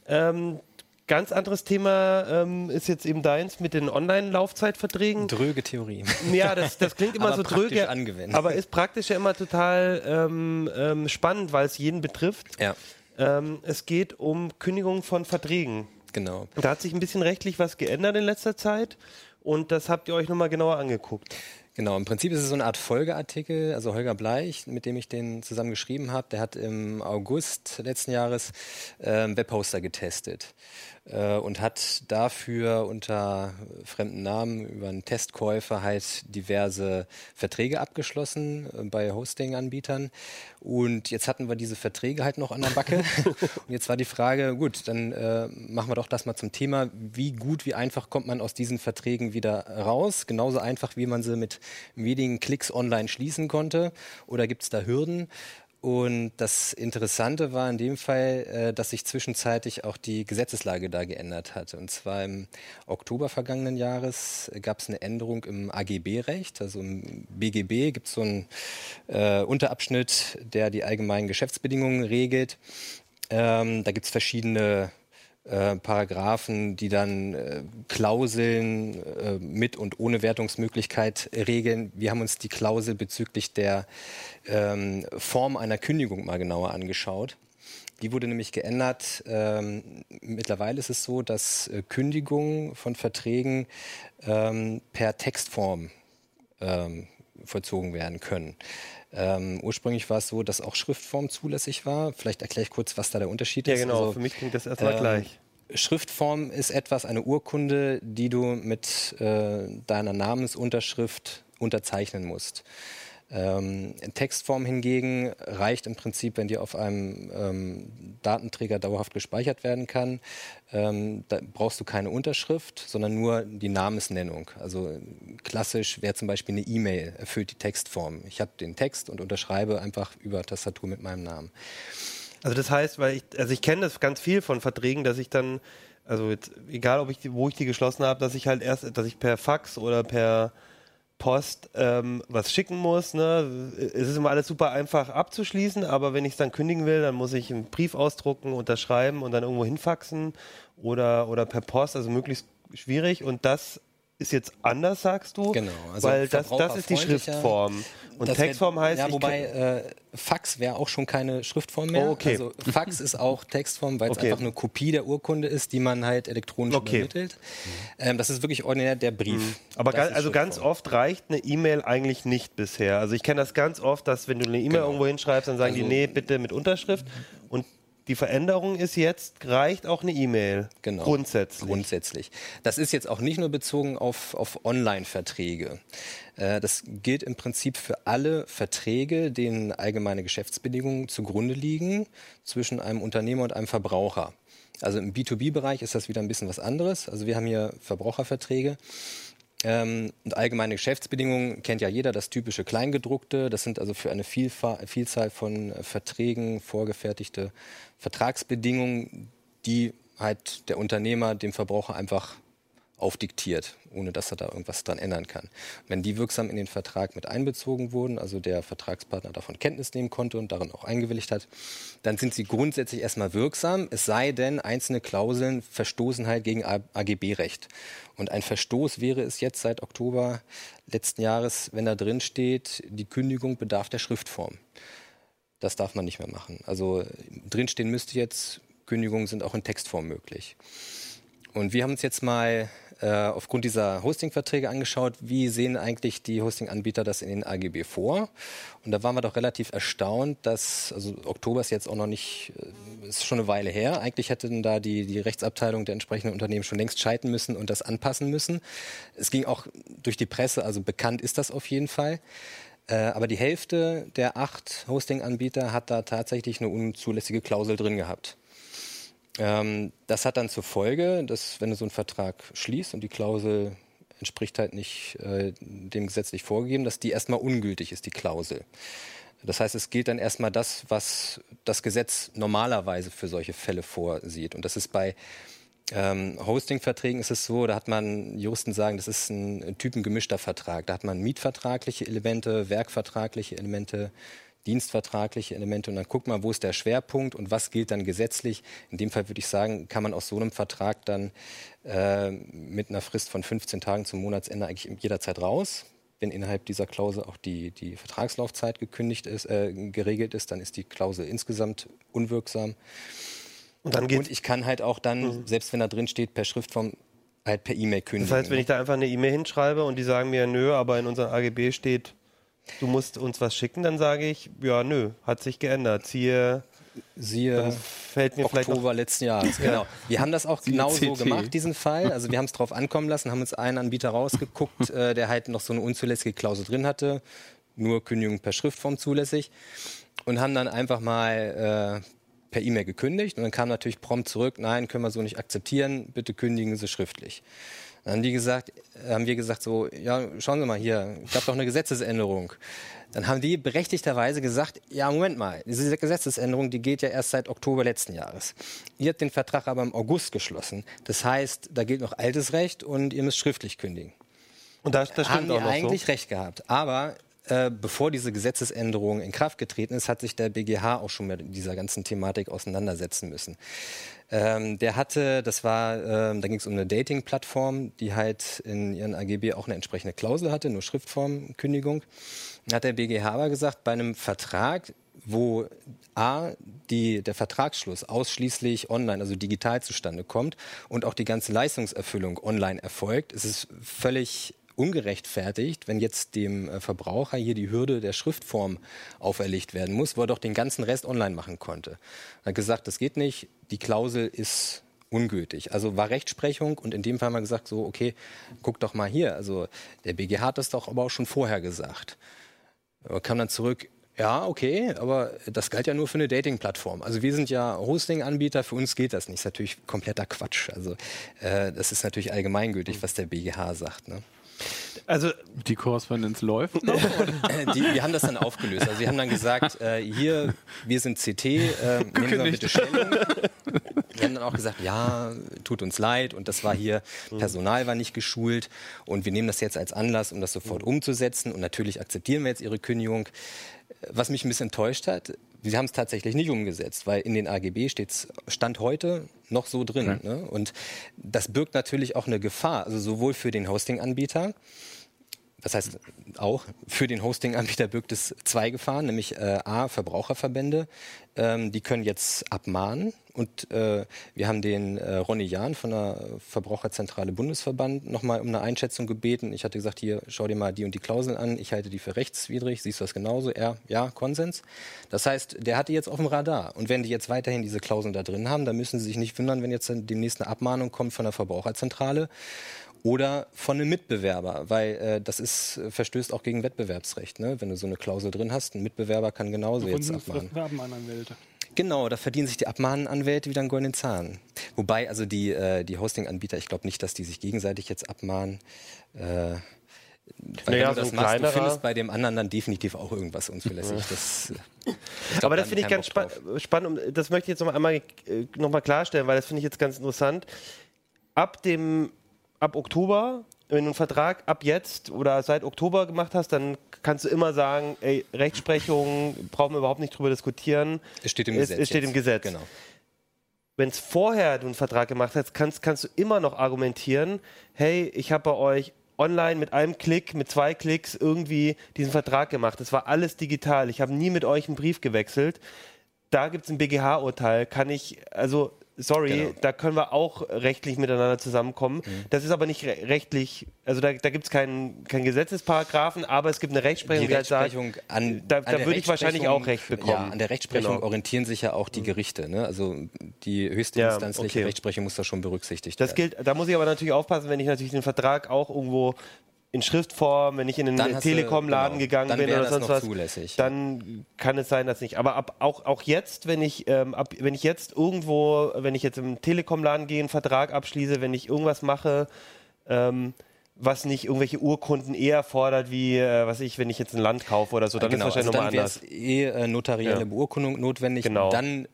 Ähm, Ganz anderes Thema ähm, ist jetzt eben deins mit den Online-Laufzeitverträgen. Dröge Theorie. Ja, das, das klingt immer so dröge, angewendet. aber ist praktisch ja immer total ähm, ähm, spannend, weil es jeden betrifft. Ja. Ähm, es geht um Kündigung von Verträgen. Genau. Da hat sich ein bisschen rechtlich was geändert in letzter Zeit und das habt ihr euch nochmal genauer angeguckt. Genau, im Prinzip ist es so eine Art Folgeartikel. Also Holger Bleich, mit dem ich den zusammen geschrieben habe, der hat im August letzten Jahres äh, Webhoster getestet und hat dafür unter fremden Namen über einen Testkäufer halt diverse Verträge abgeschlossen äh, bei Hosting-Anbietern. Und jetzt hatten wir diese Verträge halt noch an der Backe. und jetzt war die Frage, gut, dann äh, machen wir doch das mal zum Thema, wie gut, wie einfach kommt man aus diesen Verträgen wieder raus? Genauso einfach, wie man sie mit wenigen Klicks online schließen konnte. Oder gibt es da Hürden? Und das Interessante war in dem Fall, äh, dass sich zwischenzeitlich auch die Gesetzeslage da geändert hat. Und zwar im Oktober vergangenen Jahres gab es eine Änderung im AGB-Recht. Also im BGB gibt es so einen äh, Unterabschnitt, der die allgemeinen Geschäftsbedingungen regelt. Ähm, da gibt es verschiedene äh, Paragraphen, die dann äh, Klauseln äh, mit und ohne Wertungsmöglichkeit regeln. Wir haben uns die Klausel bezüglich der ähm, Form einer Kündigung mal genauer angeschaut. Die wurde nämlich geändert. Ähm, mittlerweile ist es so, dass äh, Kündigungen von Verträgen ähm, per Textform ähm, vollzogen werden können. Ähm, ursprünglich war es so, dass auch Schriftform zulässig war. Vielleicht erkläre ich kurz, was da der Unterschied Ja, ist. genau. Also, Für mich klingt das erstmal ähm, gleich. Schriftform ist etwas, eine Urkunde, die du mit äh, deiner Namensunterschrift unterzeichnen musst. Ähm, Textform hingegen reicht im Prinzip, wenn die auf einem ähm, Datenträger dauerhaft gespeichert werden kann. Ähm, da brauchst du keine Unterschrift, sondern nur die Namensnennung. Also klassisch wäre zum Beispiel eine E-Mail, erfüllt die Textform. Ich habe den Text und unterschreibe einfach über Tastatur mit meinem Namen. Also das heißt, weil ich, also ich kenne das ganz viel von Verträgen, dass ich dann, also jetzt, egal ob ich die, wo ich die geschlossen habe, dass ich halt erst, dass ich per Fax oder per Post ähm, was schicken muss. Ne? Es ist immer alles super einfach abzuschließen, aber wenn ich es dann kündigen will, dann muss ich einen Brief ausdrucken, unterschreiben und dann irgendwo hinfaxen oder, oder per Post, also möglichst schwierig. Und das ist jetzt anders, sagst du? Genau, also weil das, das ist die. Schriftform. Und Das wär- Textform heißt, Ja, wobei äh, Fax wäre auch schon keine Schriftform mehr. Oh, okay. Also Fax ist auch Textform, weil es Okay. einfach eine Kopie der Urkunde ist, die man halt elektronisch Okay. übermittelt. Ähm, das ist wirklich ordinär der Brief. Aber Das ganz, also ganz oft reicht eine E-Mail eigentlich nicht bisher. Also ich kenne das ganz oft, dass wenn du eine E-Mail Genau. irgendwo hinschreibst, dann sagen die, Also- nee, bitte mit Unterschrift. Und die Veränderung ist jetzt, reicht auch eine E-Mail. Genau. Grundsätzlich. Grundsätzlich. Das ist jetzt auch nicht nur bezogen auf, auf Online-Verträge. Äh, das gilt im Prinzip für alle Verträge, denen allgemeine Geschäftsbedingungen zugrunde liegen zwischen einem Unternehmer und einem Verbraucher. Also im B2B-Bereich ist das wieder ein bisschen was anderes. Also wir haben hier Verbraucherverträge. Ähm, und allgemeine Geschäftsbedingungen kennt ja jeder, das typische Kleingedruckte. Das sind also für eine Vielfa Vielzahl von äh, Verträgen vorgefertigte Vertragsbedingungen, die halt der Unternehmer dem Verbraucher einfach aufdiktiert, ohne dass er da irgendwas dran ändern kann. Wenn die wirksam in den Vertrag mit einbezogen wurden, also der Vertragspartner davon Kenntnis nehmen konnte und darin auch eingewilligt hat, dann sind sie grundsätzlich erstmal wirksam, es sei denn, einzelne Klauseln verstoßen halt gegen AGB-Recht. Und ein Verstoß wäre es jetzt seit Oktober letzten Jahres, wenn da drin steht, die Kündigung bedarf der Schriftform. Das darf man nicht mehr machen. Also drinstehen müsste jetzt, Kündigungen sind auch in Textform möglich. Und wir haben uns jetzt mal äh, aufgrund dieser Hosting-Verträge angeschaut, wie sehen eigentlich die Hosting-Anbieter das in den AGB vor. Und da waren wir doch relativ erstaunt, dass, also Oktober ist jetzt auch noch nicht, äh, ist schon eine Weile her. Eigentlich hätten da die, die Rechtsabteilung der entsprechenden Unternehmen schon längst schalten müssen und das anpassen müssen. Es ging auch durch die Presse, also bekannt ist das auf jeden Fall. Äh, aber die Hälfte der acht Hosting-Anbieter hat da tatsächlich eine unzulässige Klausel drin gehabt. Ähm, das hat dann zur Folge, dass wenn du so einen Vertrag schließt und die Klausel entspricht halt nicht äh, dem gesetzlich vorgegeben, dass die erstmal ungültig ist, die Klausel. Das heißt, es gilt dann erstmal das, was das Gesetz normalerweise für solche Fälle vorsieht. Und das ist bei ähm, Hosting-Verträgen ist es so, da hat man, Juristen sagen, das ist ein, ein typengemischter Vertrag. Da hat man mietvertragliche Elemente, werkvertragliche Elemente, dienstvertragliche Elemente und dann guckt man, wo ist der Schwerpunkt und was gilt dann gesetzlich. In dem Fall würde ich sagen, kann man aus so einem Vertrag dann äh, mit einer Frist von 15 Tagen zum Monatsende eigentlich jederzeit raus. Wenn innerhalb dieser Klausel auch die, die Vertragslaufzeit gekündigt ist, äh, geregelt ist, dann ist die Klausel insgesamt unwirksam. Und dann geht Und ich kann halt auch dann, selbst wenn da drin steht, per Schriftform halt per E-Mail kündigen. Das heißt, wenn ich da einfach eine E-Mail hinschreibe und die sagen mir, nö, aber in unserem AGB steht, du musst uns was schicken, dann sage ich, ja, nö, hat sich geändert. Siehe, Siehe fällt mir Oktober letzten Jahres. Genau. Wir haben das auch Siehe genau so CT. gemacht, diesen Fall. Also wir haben es drauf ankommen lassen, haben uns einen Anbieter rausgeguckt, äh, der halt noch so eine unzulässige Klausel drin hatte. Nur Kündigung per Schriftform zulässig. Und haben dann einfach mal äh, per E-Mail gekündigt. Und dann kam natürlich prompt zurück, nein, können wir so nicht akzeptieren, bitte kündigen Sie schriftlich. Dann haben die gesagt, haben wir gesagt so, ja, schauen Sie mal hier, ich habe doch eine Gesetzesänderung. Dann haben die berechtigterweise gesagt, ja, Moment mal, diese Gesetzesänderung, die gilt ja erst seit Oktober letzten Jahres. Ihr habt den Vertrag aber im August geschlossen. Das heißt, da gilt noch altes Recht und ihr müsst schriftlich kündigen. Und das, das haben stimmt die auch noch eigentlich so. recht gehabt. Aber äh, bevor diese Gesetzesänderung in Kraft getreten ist, hat sich der BGH auch schon mit dieser ganzen Thematik auseinandersetzen müssen. Ähm, der hatte, das war, ähm, da ging es um eine Dating-Plattform, die halt in ihren AGB auch eine entsprechende Klausel hatte, nur Schriftformkündigung. Hat der BGH aber gesagt, bei einem Vertrag, wo A, die, der Vertragsschluss ausschließlich online, also digital zustande kommt und auch die ganze Leistungserfüllung online erfolgt, ist es völlig ungerechtfertigt, wenn jetzt dem äh, Verbraucher hier die Hürde der Schriftform auferlegt werden muss, wo er doch den ganzen Rest online machen konnte. Er hat gesagt, das geht nicht, die Klausel ist ungültig. Also war Rechtsprechung und in dem Fall haben wir gesagt, so, okay, guck doch mal hier. Also der BGH hat das doch aber auch schon vorher gesagt. Er kam dann zurück, ja, okay, aber das galt ja nur für eine Dating-Plattform. Also wir sind ja Hosting-Anbieter, für uns geht das nicht. Das ist natürlich kompletter Quatsch. Also äh, das ist natürlich allgemeingültig, was der BGH sagt. Ne? Also die Korrespondenz läuft noch? Äh, die, wir haben das dann aufgelöst. Also wir haben dann gesagt, äh, hier, wir sind CT, äh, nehmen Sie mal bitte Stellung. Wir haben dann auch gesagt, ja, tut uns leid und das war hier, Personal war nicht geschult und wir nehmen das jetzt als Anlass, um das sofort umzusetzen und natürlich akzeptieren wir jetzt Ihre Kündigung. Was mich ein bisschen enttäuscht hat, Sie haben es tatsächlich nicht umgesetzt, weil in den AGB steht Stand heute noch so drin. Okay. Ne? Und das birgt natürlich auch eine Gefahr, also sowohl für den Hosting-Anbieter, das heißt auch für den Hosting-Anbieter birgt es zwei Gefahren, nämlich äh, A, Verbraucherverbände, ähm, die können jetzt abmahnen. Und äh, wir haben den äh, Ronny Jahn von der Verbraucherzentrale Bundesverband nochmal um eine Einschätzung gebeten. Ich hatte gesagt, hier, schau dir mal die und die Klauseln an. Ich halte die für rechtswidrig. Siehst du das genauso? Er, ja, Konsens. Das heißt, der hat die jetzt auf dem Radar. Und wenn die jetzt weiterhin diese Klauseln da drin haben, dann müssen sie sich nicht wundern, wenn jetzt demnächst eine Abmahnung kommt von der Verbraucherzentrale oder von einem Mitbewerber, weil äh, das ist, verstößt auch gegen Wettbewerbsrecht. Ne? Wenn du so eine Klausel drin hast, ein Mitbewerber kann genauso du jetzt abmahnen. Genau, da verdienen sich die Abmahnanwälte wieder einen goldenen Zahn. Wobei, also die, äh, die Hosting-Anbieter, ich glaube nicht, dass die sich gegenseitig jetzt abmahnen. Äh, weil naja, wenn du das so machst, du findest bei dem anderen dann definitiv auch irgendwas unzulässig. Das, glaub, Aber das finde ich ganz spa spannend. Das möchte ich jetzt noch einmal, äh, noch mal klarstellen, weil das finde ich jetzt ganz interessant. Ab dem ab Oktober, wenn du einen Vertrag ab jetzt oder seit Oktober gemacht hast, dann kannst du immer sagen, ey, Rechtsprechung, brauchen wir überhaupt nicht drüber diskutieren. Es steht im es, Gesetz. Es steht jetzt. im Gesetz. Genau. Wenn es vorher du einen Vertrag gemacht hast, kannst, kannst du immer noch argumentieren, hey, ich habe bei euch online mit einem Klick, mit zwei Klicks irgendwie diesen Vertrag gemacht. Das war alles digital. Ich habe nie mit euch einen Brief gewechselt. Da gibt es ein BGH-Urteil. Kann ich, also sorry, genau. da können wir auch rechtlich miteinander zusammenkommen. Mhm. Das ist aber nicht rechtlich, also da, da gibt es keinen, keinen Gesetzesparagraphen, aber es gibt eine Rechtsprechung, die, die Rechtsprechung sagt, an, da, da würde ich wahrscheinlich auch Recht bekommen. Ja, an der Rechtsprechung genau. orientieren sich ja auch die mhm. Gerichte. Ne? Also die höchste ja, instanzliche okay. Rechtsprechung muss da schon berücksichtigt das werden. Gilt, da muss ich aber natürlich aufpassen, wenn ich natürlich den Vertrag auch irgendwo in Schriftform, wenn ich in den Telekom-Laden genau, gegangen bin oder sonst was, zulässig, dann kann es sein, dass nicht. Aber ab, auch, auch jetzt, wenn ich, ähm, ab, wenn ich jetzt irgendwo, wenn ich jetzt im Telekom-Laden gehe, einen Vertrag abschließe, wenn ich irgendwas mache, ähm, was nicht irgendwelche Urkunden eher fordert, wie, äh, was ich, wenn ich jetzt ein Land kaufe oder so, dann genau, ist wahrscheinlich also nochmal anders. eh äh, notarielle ja. Beurkundung notwendig. Genau. Dann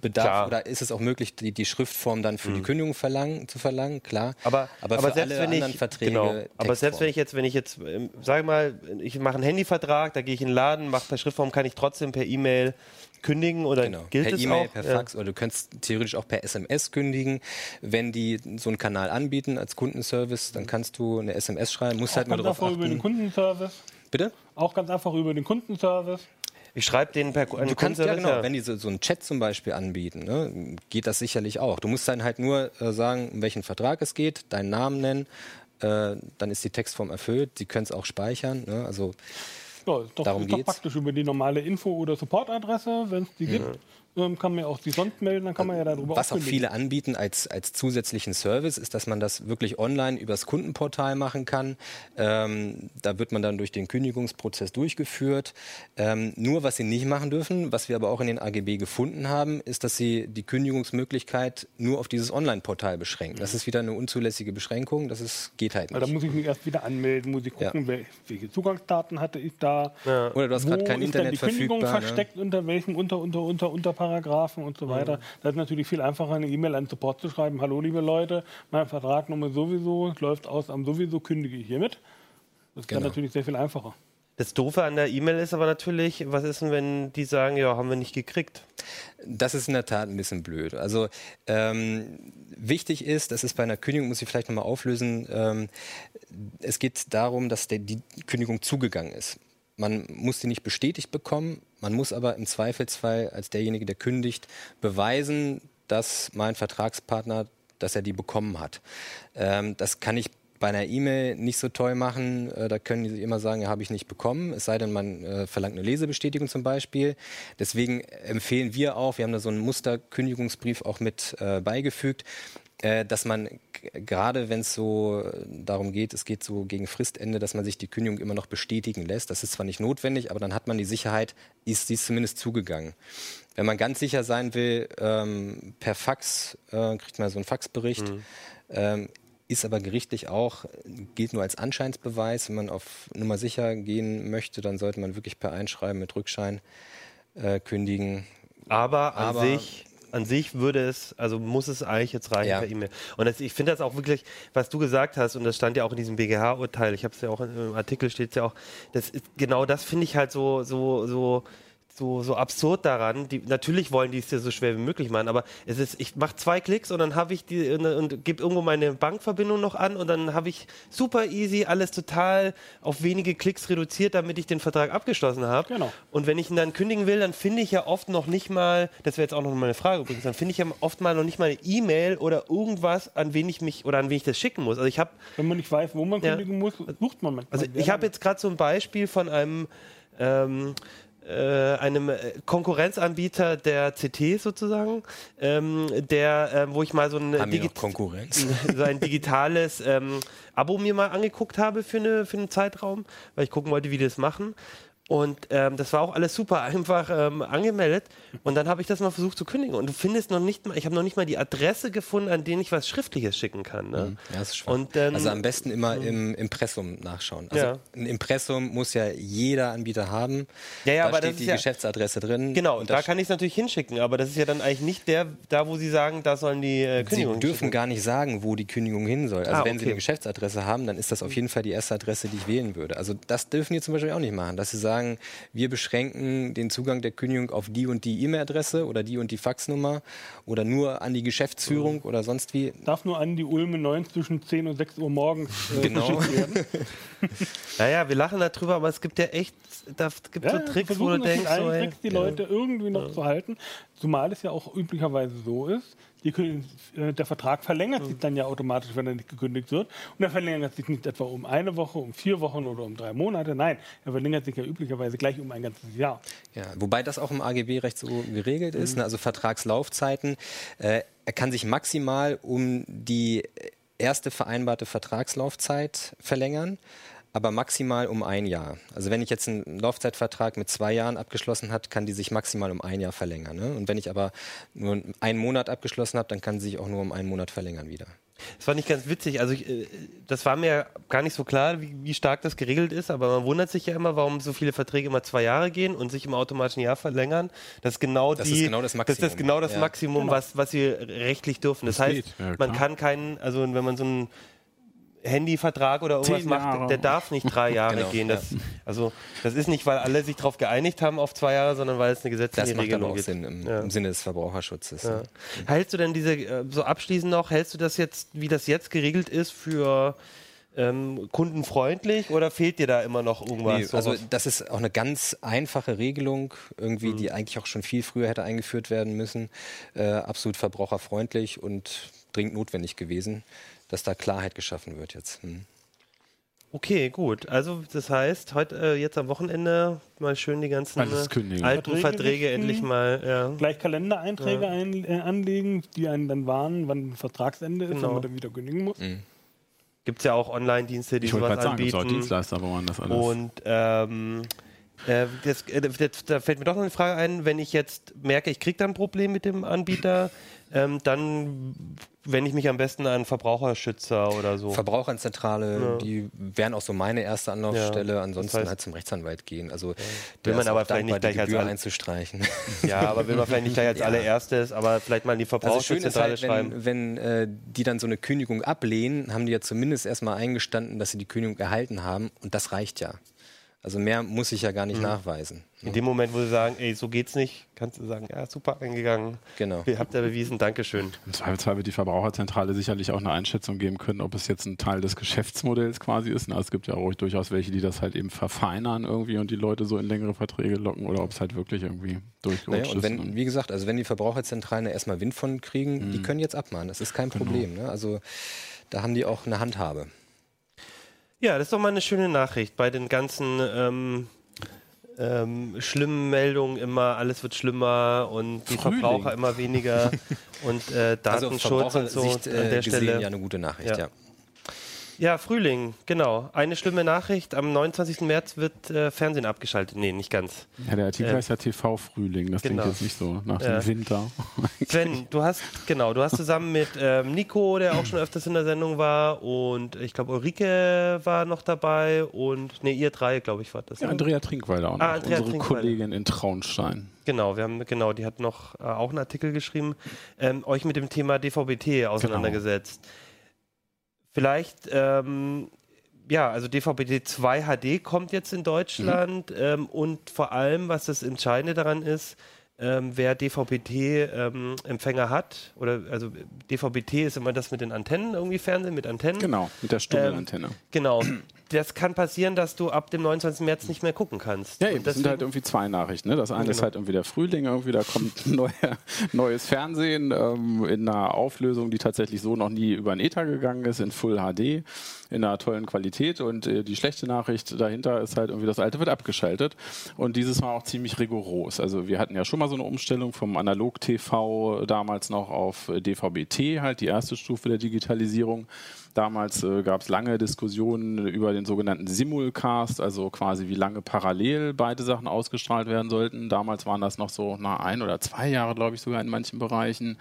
bedarf klar. oder ist es auch möglich, die, die Schriftform dann für mhm. die Kündigung verlangen, zu verlangen, klar. Aber, aber, aber selbst wenn ich, Verträge, genau, aber selbst wenn ich jetzt, wenn ich jetzt, ähm, sage mal, ich mache einen Handyvertrag, da gehe ich in den Laden, mache per Schriftform, kann ich trotzdem per E-Mail kündigen oder genau. gilt per es E-Mail, per Fax ja. oder du kannst theoretisch auch per SMS kündigen. Wenn die so einen Kanal anbieten als Kundenservice, dann kannst du eine SMS schreiben, musst auch halt mal drauf achten. über den Kundenservice. Bitte? Auch ganz einfach über den Kundenservice. Ich schreibe den per Du kannst ja genau, wenn die so, so einen Chat zum Beispiel anbieten, ne, geht das sicherlich auch. Du musst dann halt nur äh, sagen, um welchen Vertrag es geht, deinen Namen nennen, äh, dann ist die Textform erfüllt. Sie können es auch speichern. Ne, also ja, ist doch, Darum ist doch praktisch über die normale Info- oder Supportadresse, wenn es die gibt. Ja ähm, kann man auch die sonst melden, dann kann man ja darüber Was auch viele anbieten als, als zusätzlichen Service, ist, dass man das wirklich online übers Kundenportal machen kann. Ähm, da wird man dann durch den Kündigungsprozess durchgeführt. Ähm, nur was sie nicht machen dürfen, was wir aber auch in den AGB gefunden haben, ist, dass sie die Kündigungsmöglichkeit nur auf dieses Online-Portal beschränken. Das ist wieder eine unzulässige Beschränkung, das ist, geht halt nicht. Also da muss ich mich erst wieder anmelden, muss ich gucken, ja. welche Zugangsdaten hatte ich da. Ja. Oder du hast gerade kein Internet die Kündigung verfügbar. Ne? versteckt, ne? unter welchem unter, unter, unter, unter Paragraphen und so weiter. Mhm. Das ist natürlich viel einfacher, eine E-Mail an Support zu schreiben. Hallo, liebe Leute, mein Vertrag Nummer sowieso läuft aus am sowieso, kündige ich hiermit. Das ist genau. dann natürlich sehr viel einfacher. Das Doofe an der E-Mail ist aber natürlich, was ist denn, wenn die sagen, ja, haben wir nicht gekriegt? Das ist in der Tat ein bisschen blöd. Also ähm, wichtig ist, das ist bei einer Kündigung, muss ich vielleicht nochmal auflösen, ähm, es geht darum, dass der, die Kündigung zugegangen ist. Man muss die nicht bestätigt bekommen, man muss aber im Zweifelsfall als derjenige, der kündigt, beweisen, dass mein Vertragspartner, dass er die bekommen hat. Ähm, das kann ich bei einer E-Mail nicht so toll machen. Äh, da können sie immer sagen, habe ich nicht bekommen. Es sei denn, man äh, verlangt eine Lesebestätigung zum Beispiel. Deswegen empfehlen wir auch, wir haben da so einen Musterkündigungsbrief auch mit äh, beigefügt, äh, dass man gerade wenn es so darum geht, es geht so gegen Fristende, dass man sich die Kündigung immer noch bestätigen lässt. Das ist zwar nicht notwendig, aber dann hat man die Sicherheit, ist dies zumindest zugegangen. Wenn man ganz sicher sein will, ähm, per Fax äh, kriegt man so einen Faxbericht. Mhm. Ähm, ist aber gerichtlich auch, gilt nur als Anscheinsbeweis. Wenn man auf Nummer sicher gehen möchte, dann sollte man wirklich per Einschreiben mit Rückschein äh, kündigen. Aber an aber sich an sich würde es, also muss es eigentlich jetzt reichen ja. per E-Mail. Und das, ich finde das auch wirklich, was du gesagt hast, und das stand ja auch in diesem BGH-Urteil, ich habe es ja auch im Artikel steht es ja auch, das ist, genau das finde ich halt so, so, so so, so absurd daran. Die, natürlich wollen die es dir so schwer wie möglich machen, aber es ist, ich mache zwei Klicks und dann habe ich die und, und gebe irgendwo meine Bankverbindung noch an und dann habe ich super easy alles total auf wenige Klicks reduziert, damit ich den Vertrag abgeschlossen habe. Genau. Und wenn ich ihn dann kündigen will, dann finde ich ja oft noch nicht mal, das wäre jetzt auch noch meine Frage übrigens, dann finde ich ja oft mal noch nicht mal eine E-Mail oder irgendwas, an wen ich mich oder an wen ich das schicken muss. Also ich habe, wenn man nicht weiß, wo man ja, kündigen muss, sucht man manchmal. Also ich habe jetzt gerade so ein Beispiel von einem ähm, äh, einem äh, Konkurrenzanbieter der CT sozusagen, ähm, der, äh, wo ich mal so ein, Digi so ein digitales ähm, Abo mir mal angeguckt habe für, eine, für einen Zeitraum, weil ich gucken wollte, wie die das machen. Und ähm, das war auch alles super einfach ähm, angemeldet. Und dann habe ich das mal versucht zu kündigen. Und du findest noch nicht mal, ich habe noch nicht mal die Adresse gefunden, an denen ich was Schriftliches schicken kann. Ne? Mhm. Ja, das ist schwach. Und, ähm, also am besten immer im Impressum nachschauen. Also ja. ein Impressum muss ja jeder Anbieter haben. Ja, ja, da aber steht die ja, Geschäftsadresse drin. Genau, und da kann ich es natürlich hinschicken. Aber das ist ja dann eigentlich nicht der, da wo sie sagen, da sollen die äh, Kündigungen Sie dürfen schicken. gar nicht sagen, wo die Kündigung hin soll. Also ah, wenn okay. Sie eine Geschäftsadresse haben, dann ist das auf jeden Fall die erste Adresse, die ich wählen würde. Also das dürfen die zum Beispiel auch nicht machen, dass sie sagen, wir beschränken den Zugang der Kündigung auf die und die E-Mail-Adresse oder die und die Faxnummer oder nur an die Geschäftsführung oder sonst wie. Darf nur an die Ulme 9 zwischen 10 und 6 Uhr morgens äh, genau. werden. naja, wir lachen darüber, aber es gibt ja echt, da gibt ja, so Tricks, wo du denkst, so, hey, die Leute irgendwie noch ja. zu halten. Zumal es ja auch üblicherweise so ist, die, äh, der Vertrag verlängert sich dann ja automatisch, wenn er nicht gekündigt wird. Und er verlängert sich nicht etwa um eine Woche, um vier Wochen oder um drei Monate. Nein, er verlängert sich ja üblicherweise gleich um ein ganzes Jahr. Ja, wobei das auch im AGB-Recht so geregelt ist. Mhm. Ne? Also Vertragslaufzeiten. Äh, er kann sich maximal um die erste vereinbarte Vertragslaufzeit verlängern aber maximal um ein Jahr. Also wenn ich jetzt einen Laufzeitvertrag mit zwei Jahren abgeschlossen habe, kann die sich maximal um ein Jahr verlängern. Ne? Und wenn ich aber nur einen Monat abgeschlossen habe, dann kann sie sich auch nur um einen Monat verlängern wieder. Das war nicht ganz witzig. Also ich, äh, das war mir gar nicht so klar, wie, wie, stark das geregelt ist. Aber man wundert sich ja immer, warum so viele Verträge immer zwei Jahre gehen und sich im automatischen Jahr verlängern. Das ist genau, das die, ist genau das Maximum, das ist genau das ja. Maximum genau. was, was wir rechtlich dürfen. Das, das heißt, ja, man kann keinen, also wenn man so ein Handyvertrag oder irgendwas macht, der darf nicht drei Jahre genau, gehen. Das, ja. Also das ist nicht, weil alle sich darauf geeinigt haben auf zwei Jahre, sondern weil es eine gesetzliche das Regelung gibt. Das macht Sinn im, ja. im, Sinne des Verbraucherschutzes. Ja. Hältst du denn diese, äh, so abschließend noch, hältst du das jetzt, wie das jetzt geregelt ist, für ähm, kundenfreundlich oder fehlt dir da immer noch irgendwas? Nee, also das ist auch eine ganz einfache Regelung, irgendwie, mhm. die eigentlich auch schon viel früher hätte eingeführt werden müssen. Äh, absolut verbraucherfreundlich und dringend notwendig gewesen dass da Klarheit geschaffen wird jetzt. Hm. Okay, gut. Also das heißt, heute äh, jetzt am Wochenende mal schön die ganzen alten Verträge, Verträge endlich mal. Ja. Gleich Kalendereinträge ja. ein, äh, anlegen, die einen dann warnen, wann Vertragsende ist, genau. wenn man dann wieder kündigen muss. Mhm. Gibt es ja auch Online-Dienste, die ich sowas sagen, anbieten. Sagen, Dienstleister bauen das alles. Und ähm, äh, das, äh, das, da fällt mir doch noch eine Frage ein, wenn ich jetzt merke, ich kriege da ein Problem mit dem Anbieter, ähm, dann wende ich mich am besten an Verbraucherschützer oder so. Verbraucherzentrale, ja. die wären auch so meine erste Anlaufstelle. Ja, Ansonsten das heißt, halt zum Rechtsanwalt gehen. Also ja. will man aber vielleicht nicht gleich als alle einzustreichen. Ja, aber will man vielleicht nicht gleich als allererstes, aber vielleicht mal in die Verbraucherzentrale also halt, schreiben. Wenn, wenn äh, die dann so eine Kündigung ablehnen, haben die ja zumindest erstmal eingestanden, dass sie die Kündigung erhalten haben und das reicht ja. Also mehr muss ich ja gar nicht nachweisen. In dem Moment, wo sie sagen, ey, so geht's nicht, kannst du sagen, ja, super eingegangen. Genau. Ihr habt ja bewiesen, Dankeschön. Im Zweifelsfall wird die Verbraucherzentrale sicherlich auch eine Einschätzung geben können, ob es jetzt ein Teil des Geschäftsmodells quasi ist. Na, es gibt ja auch durchaus welche, die das halt eben verfeinern irgendwie und die Leute so in längere Verträge locken oder ob es halt wirklich irgendwie durchgerutscht Naja, und ist. wenn, ne? wie gesagt, also wenn die Verbraucherzentralen da erstmal Wind von kriegen, die können jetzt abmahnen. Das ist kein Problem. Ne? Also da haben die auch eine Handhabe. Ja, das ist doch mal eine schöne Nachricht bei den ganzen ähm, ähm, schlimmen Meldungen immer, alles wird schlimmer und die Frühling. Verbraucher immer weniger und äh, Also Datenschutz und so Sicht, an äh, der gesehen Stelle. ja eine gute Nachricht, Ja. ja. Ja, Frühling, genau. Eine schlimme Nachricht. Am 29. März wird äh, Fernsehen abgeschaltet. Nee, nicht ganz. ja, der Artikel äh, heißt ja TV-Frühling, das genau. klingt jetzt nicht so nach Ja. dem Winter. Sven, du hast, genau, du hast zusammen mit ähm, Nico, der auch schon öfters in der Sendung war, und ich glaube Ulrike war noch dabei und, nee, ihr drei, glaube ich, war das. Ja, ne? Andrea Trinkweiler auch noch, Ah, Andrea unsere Trinkweiler. Kollegin in Traunstein. Genau, wir haben, genau, die hat noch äh, auch einen Artikel geschrieben, ähm, euch mit dem Thema DVB-T auseinandergesetzt. Vielleicht, ähm, ja, also DVB-T 2 HD kommt jetzt in Deutschland ähm, und vor allem, was das Entscheidende daran ist, ähm, wer DVB-T-Empfänger hat, oder also DVB-T ist immer das mit den Antennen, irgendwie Fernsehen mit Antennen. Genau, mit der Stummelantenne. Genau. Das kann passieren, dass du ab dem 29. März nicht mehr gucken kannst. Ja, eben, das sind halt irgendwie zwei Nachrichten. Ne? Das eine ist Genau. halt irgendwie der Frühling, irgendwie, da kommt neue, neues Fernsehen ähm, in einer Auflösung, die tatsächlich so noch nie über den Ether gegangen ist, in Full HD, in einer tollen Qualität. Und äh, die schlechte Nachricht dahinter ist halt irgendwie, das alte wird abgeschaltet. Und dieses Mal auch ziemlich rigoros. Also wir hatten ja schon mal so eine Umstellung vom Analog-TV damals noch auf äh, DVB-T, halt die erste Stufe der Digitalisierung. Damals äh, gab es lange Diskussionen über den sogenannten Simulcast, also quasi wie lange parallel beide Sachen ausgestrahlt werden sollten. Damals waren das noch so na, ein oder zwei Jahre, glaube ich, sogar in manchen Bereichen.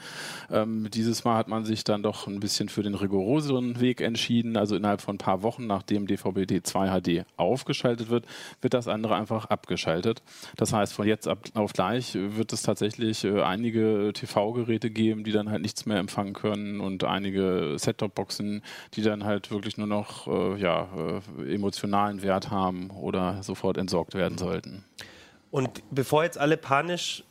Ähm, dieses Mal hat man sich dann doch ein bisschen für den rigoroseren Weg entschieden. Also innerhalb von ein paar Wochen, nachdem DVB-T 2 HD aufgeschaltet wird, wird das andere einfach abgeschaltet. Das heißt, von jetzt ab auf gleich wird es tatsächlich äh, einige TV-Geräte geben, die dann halt nichts mehr empfangen können und einige Set-Top-Boxen, die dann halt wirklich nur noch äh, ja, äh, emotionalen Wert haben oder sofort entsorgt werden sollten. Und bevor jetzt alle panisch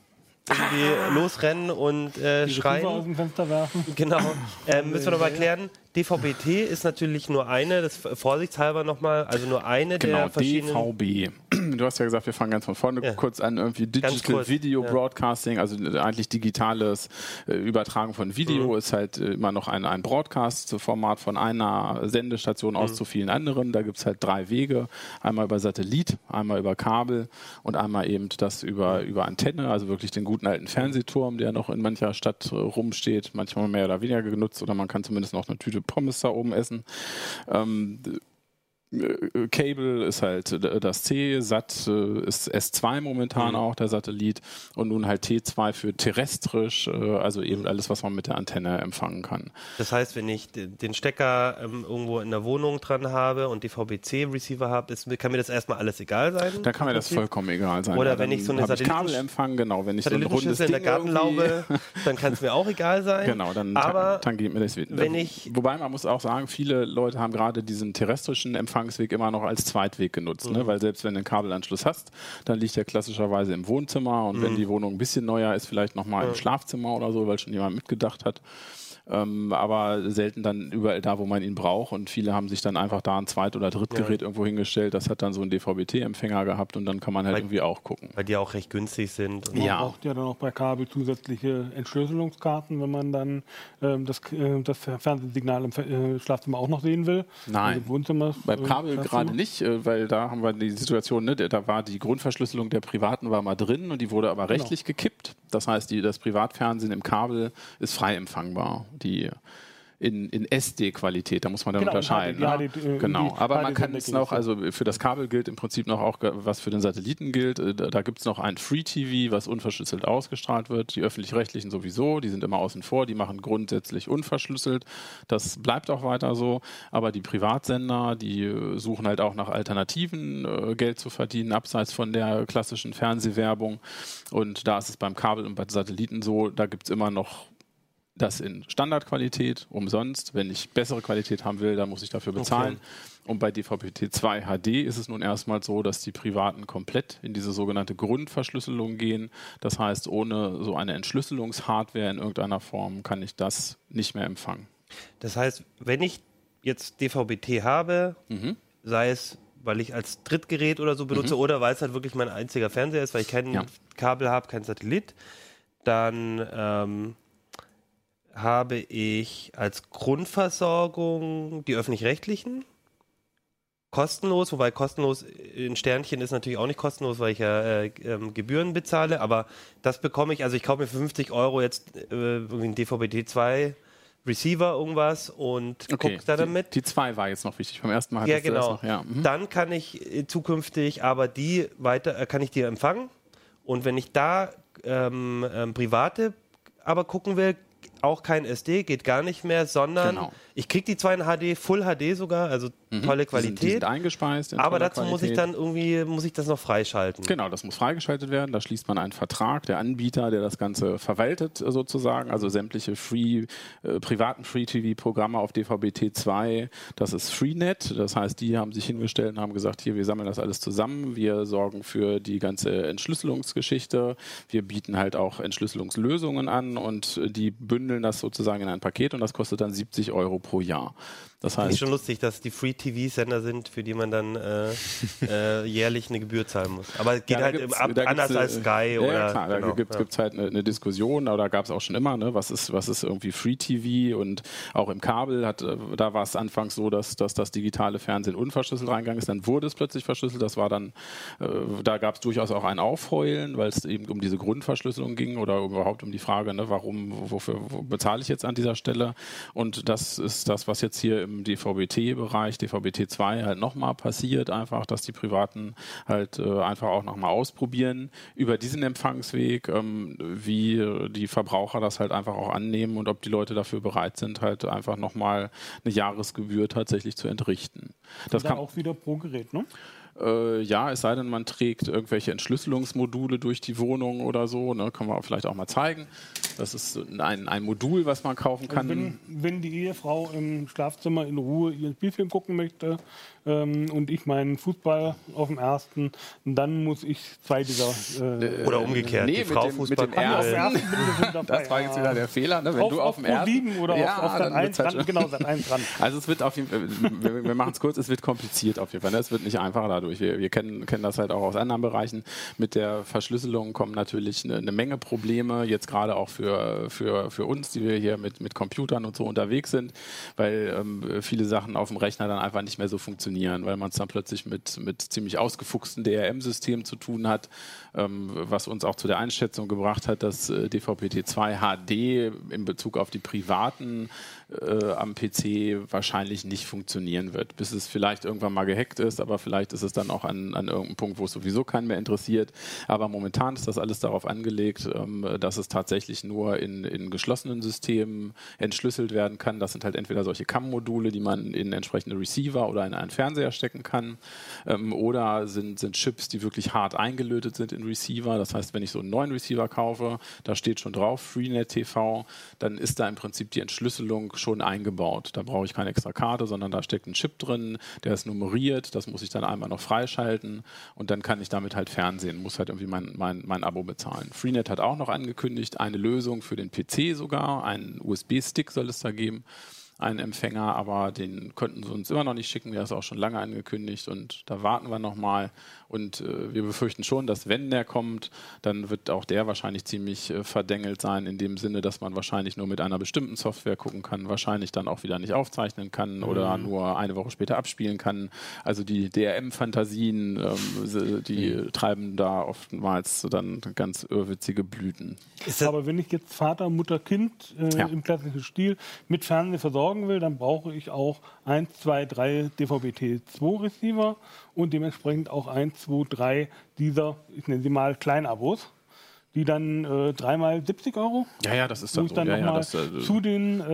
irgendwie losrennen und äh, Die Receiver aus schreien, dem Fenster werfen. genau, äh, müssen wir nochmal erklären, DVB-T ist natürlich nur eine, das vorsichtshalber nochmal, also nur eine der Genau, verschiedenen... DVB. Du hast ja gesagt, wir fangen ganz von vorne Ja. kurz an, irgendwie Digital Video ja. Broadcasting, also eigentlich digitales äh, Übertragen von Video Mhm. ist halt äh, immer noch ein, ein Broadcast-Format von einer Sendestation Mhm. aus zu vielen anderen. Da gibt es halt drei Wege, einmal über Satellit, einmal über Kabel und einmal eben das über, über Antenne, also wirklich den guten alten Fernsehturm, der noch in mancher Stadt äh, rumsteht, manchmal mehr oder weniger genutzt oder man kann zumindest noch eine Tüte Pommes da oben essen. Ähm, äh, Cable ist halt äh, das C, SAT äh, ist S2 momentan auch, der Satellit, und nun halt T2 für terrestrisch, äh, also eben alles, was man mit der Antenne empfangen kann. Das heißt, wenn ich den Stecker ähm, irgendwo in der Wohnung dran habe und DVB-C-Receiver habe, ist, kann mir das erstmal alles egal sein? Da kann mir das vollkommen egal sein. Oder wenn ich so eine Satelliten- Kabelempfang, genau, wenn ich so ein rundes in der Gartenlaube, dann kann es mir auch egal sein. Genau, dann tangiert mir das wieder. wenn ich- Wobei man muss auch sagen, viele Leute haben gerade diesen terrestrischen Empfangsweg immer noch als Zweitweg genutzt, Mhm. ne? weil selbst wenn du einen Kabelanschluss hast, dann liegt der klassischerweise im Wohnzimmer und Mhm. wenn die Wohnung ein bisschen neuer ist, vielleicht nochmal im Schlafzimmer oder so, weil schon jemand mitgedacht hat. Ähm, aber selten dann überall da, wo man ihn braucht. Und viele haben sich dann einfach da ein Zweit- oder Drittgerät irgendwo hingestellt. Das hat dann so einen DVB-T-Empfänger gehabt und dann kann man halt Weil- irgendwie auch gucken. Weil die auch recht günstig sind. Und Man Ja. braucht ja dann auch bei Kabel zusätzliche Entschlüsselungskarten, wenn man dann ähm, das, äh, das Fernsehsignal im äh, Schlafzimmer auch noch sehen will. Nein. Also äh, Kabel Schlafzimmer. gerade nicht, äh, weil da haben wir die Situation, ne, da war die Grundverschlüsselung der Privaten war mal drin und die wurde aber Genau. rechtlich gekippt. Das heißt, die, das Privatfernsehen im Kabel ist frei empfangbar. Die in, in SD-Qualität, da muss man dann Genau, unterscheiden. HD, ne? äh, in genau, aber man HD kann es noch, also für das Kabel gilt im Prinzip noch auch, was für den Satelliten gilt. Äh, Da, da gibt es noch ein Free TV, was unverschlüsselt ausgestrahlt wird. Die öffentlich-rechtlichen sowieso, die sind immer außen vor, die machen grundsätzlich unverschlüsselt. Das bleibt auch weiter so. Aber die Privatsender, die äh, suchen halt auch nach Alternativen, äh, Geld zu verdienen, abseits von der klassischen Fernsehwerbung. Und da ist es beim Kabel und bei Satelliten so, da gibt es immer noch das in Standardqualität umsonst. Wenn ich bessere Qualität haben will, dann muss ich dafür bezahlen. Okay. Und bei DVB-T2 HD ist es nun erstmal so, dass die Privaten komplett in diese sogenannte Grundverschlüsselung gehen. Das heißt, ohne so eine Entschlüsselungshardware in irgendeiner Form kann ich das nicht mehr empfangen. Das heißt, wenn ich jetzt DVB-T habe, mhm. sei es weil ich als Drittgerät oder so benutze mhm. oder weil es halt wirklich mein einziger Fernseher ist, weil ich kein ja. Kabel habe, kein Satellit, dann ähm, habe ich als Grundversorgung die öffentlich-rechtlichen. Kostenlos, wobei kostenlos in Sternchen ist natürlich auch nicht kostenlos, weil ich ja äh, ähm, Gebühren bezahle, aber das bekomme ich, also ich kaufe mir für 50 Euro jetzt äh, irgendwie ein DVB-T2 Receiver irgendwas und okay. gucke da damit. Die, die zwei war jetzt noch wichtig. Beim ersten Mal ja, genau. Noch, ja. Mhm. Dann kann ich äh, zukünftig aber die weiter, äh, kann ich die empfangen und wenn ich da ähm, ähm, private aber gucken will, auch kein SD, geht gar nicht mehr, sondern genau. ich kriege die zwar in HD, Full HD sogar, also mhm. tolle Qualität. Die sind, die sind eingespeist. aber dazu Qualität. muss ich dann irgendwie, muss ich das noch freischalten. Genau, das muss freigeschaltet werden. Da schließt man einen Vertrag, der Anbieter, der das Ganze verwaltet sozusagen, also sämtliche Free, äh, privaten Free-TV-Programme auf DVB-T2, das ist Freenet. Das heißt, die haben sich hingestellt und haben gesagt, hier, wir sammeln das alles zusammen, wir sorgen für die ganze Entschlüsselungsgeschichte, wir bieten halt auch Entschlüsselungslösungen an und die bündeln das sozusagen in ein Paket und das kostet dann 70 Euro pro Jahr. Das heißt, ist schon lustig, dass die Free-TV-Sender sind, für die man dann äh, äh, jährlich eine Gebühr zahlen muss. Aber es geht ja, halt ab, anders als Sky ja, oder. Ja, klar, genau, da gibt es ja. halt eine, eine, Diskussion, aber da gab es auch schon immer, ne, was ist, was ist irgendwie Free-TV und auch im Kabel hat, äh, da war es anfangs so, dass, dass das digitale Fernsehen unverschlüsselt reingegangen ist, dann wurde es plötzlich verschlüsselt. Das war dann, äh, da gab es durchaus auch ein Aufheulen, weil es eben um diese Grundverschlüsselung ging oder überhaupt um die Frage, ne, warum, wofür wo bezahle ich jetzt an dieser Stelle? Und das ist das, was jetzt hier im DVB-T-Bereich, DVB-T2 halt nochmal passiert, einfach, dass die Privaten halt äh, einfach auch nochmal ausprobieren über diesen Empfangsweg, ähm, wie die Verbraucher das halt einfach auch annehmen und ob die Leute dafür bereit sind, halt einfach nochmal eine Jahresgebühr tatsächlich zu entrichten. Das kann auch wieder pro Gerät, ne? Äh, ja, es sei denn, man trägt irgendwelche Entschlüsselungsmodule durch die Wohnung oder so. Ne? Können wir vielleicht auch mal zeigen. Das ist ein, ein Modul, was man kaufen kann. Also wenn, wenn, die Ehefrau im Schlafzimmer in Ruhe ihren Spielfilm gucken möchte, ähm, und ich meinen Fußball auf dem ersten, dann muss ich zwei dieser. Äh, Oder umgekehrt, nee, die Frau dem, Fußball mit dem ersten. das war jetzt wieder der Fehler, ne? wenn auf, du auf, auf dem ersten. oder ja, auf, auf Sat 1 halt dran, genau, Sat 1 dran. Also es wird auf jeden Fall, wir, wir machen es kurz, es wird kompliziert auf jeden Fall. Ne? Es wird nicht einfacher dadurch. Wir, wir kennen, kennen das halt auch aus anderen Bereichen. Mit der Verschlüsselung kommen natürlich eine, eine Menge Probleme, jetzt gerade auch für, für, für uns, die wir hier mit, mit Computern und so unterwegs sind, weil ähm, viele Sachen auf dem Rechner dann einfach nicht mehr so funktionieren funktionieren, weil man es dann plötzlich mit, mit ziemlich ausgefuchsten DRM-Systemen zu tun hat, ähm, was uns auch zu der Einschätzung gebracht hat, dass äh, DVB-T2 HD in Bezug auf die privaten äh, am PC wahrscheinlich nicht funktionieren wird, bis es vielleicht irgendwann mal gehackt ist, aber vielleicht ist es dann auch an, an irgendeinem Punkt, wo es sowieso keinen mehr interessiert. Aber momentan ist das alles darauf angelegt, ähm, dass es tatsächlich nur in, in geschlossenen Systemen entschlüsselt werden kann. Das sind halt entweder solche CAM-Module, die man in entsprechende Receiver oder in einen Fernseher stecken kann, ähm, oder sind, sind Chips, die wirklich hart eingelötet sind in Receiver. Das heißt, wenn ich so einen neuen Receiver kaufe, da steht schon drauf Freenet TV, dann ist da im Prinzip die Entschlüsselung schon eingebaut. Da brauche ich keine extra Karte, sondern da steckt ein Chip drin, der ist nummeriert, das muss ich dann einmal noch freischalten und dann kann ich damit halt Fernsehen, muss halt irgendwie mein, mein, mein Abo bezahlen. Freenet hat auch noch angekündigt, eine Lösung für den PC sogar, einen USB-Stick soll es da geben einen Empfänger, aber den könnten sie uns immer noch nicht schicken. Der ist auch schon lange angekündigt und da warten wir nochmal. Und äh, wir befürchten schon, dass wenn der kommt, dann wird auch der wahrscheinlich ziemlich äh, verdengelt sein, in dem Sinne, dass man wahrscheinlich nur mit einer bestimmten Software gucken kann, wahrscheinlich dann auch wieder nicht aufzeichnen kann mhm. oder nur eine Woche später abspielen kann. Also die DRM-Fantasien, ähm, die mhm. treiben da oftmals dann ganz irrwitzige Blüten. Aber wenn ich jetzt Vater, Mutter, Kind äh, ja. im klassischen Stil mit Fernsehen versorgen will, dann brauche ich auch 1, 2, 3 DVB-T2-Receiver und dementsprechend auch 1, 2, drei dieser, ich nenne sie mal Kleinabos. Die dann äh, dreimal 70 Euro. Ja, ja, das ist dann so. dann Ja, ja, nochmal das, äh, zu den äh,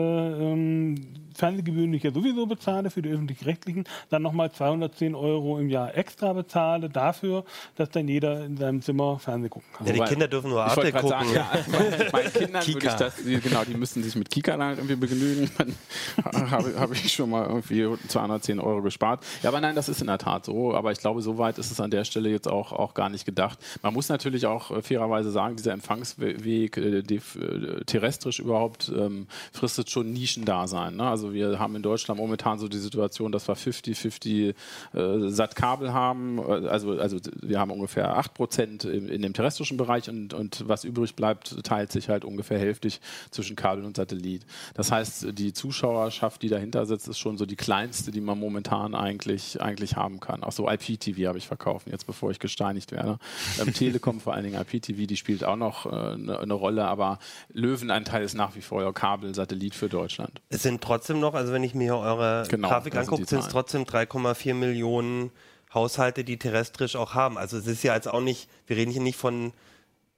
ähm, Fernsehgebühren, die ich ja sowieso bezahle für die öffentlich-rechtlichen, dann nochmal 210 Euro im Jahr extra bezahle dafür, dass dann jeder in seinem Zimmer Fernsehen gucken kann. Ja, die Wobei- Kinder dürfen nur Arte gucken. sagen, ja, meinen, meinen Kindern würde ich Kika. das, genau, die müssen sich mit Kika dann halt irgendwie begnügen. Dann habe hab ich schon mal irgendwie 210 Euro gespart. Ja, aber nein, das ist in der Tat so. Aber ich glaube, so weit ist es an der Stelle jetzt auch, auch gar nicht gedacht. Man muss natürlich auch äh, fairerweise sagen, dieser Empfangsweg äh, äh, terrestrisch überhaupt ähm, fristet schon Nischendasein. Ne? Also wir haben in Deutschland momentan so die Situation, dass wir 50-50 äh, Sat-Kabel haben. Äh, Also, also wir haben ungefähr 8 Prozent in, in dem terrestrischen Bereich und, und was übrig bleibt, teilt sich halt ungefähr hälftig zwischen Kabel und Satellit. Das heißt, die Zuschauerschaft, die dahinter sitzt, ist schon so die kleinste, die man momentan eigentlich, eigentlich haben kann. Auch so IPTV habe ich verkauft, jetzt bevor ich gesteinigt werde. Ähm, Telekom vor allen Dingen IPTV, die spielt auch noch äh, eine, eine Rolle, aber Löwenanteil ist nach wie vor Kabel, Satellit für Deutschland. Es sind trotzdem noch, also wenn ich mir hier eure Genau, Grafik angucke, sind es trotzdem 3,4 Millionen Haushalte, die terrestrisch auch haben. Also es ist ja jetzt auch nicht, wir reden hier nicht von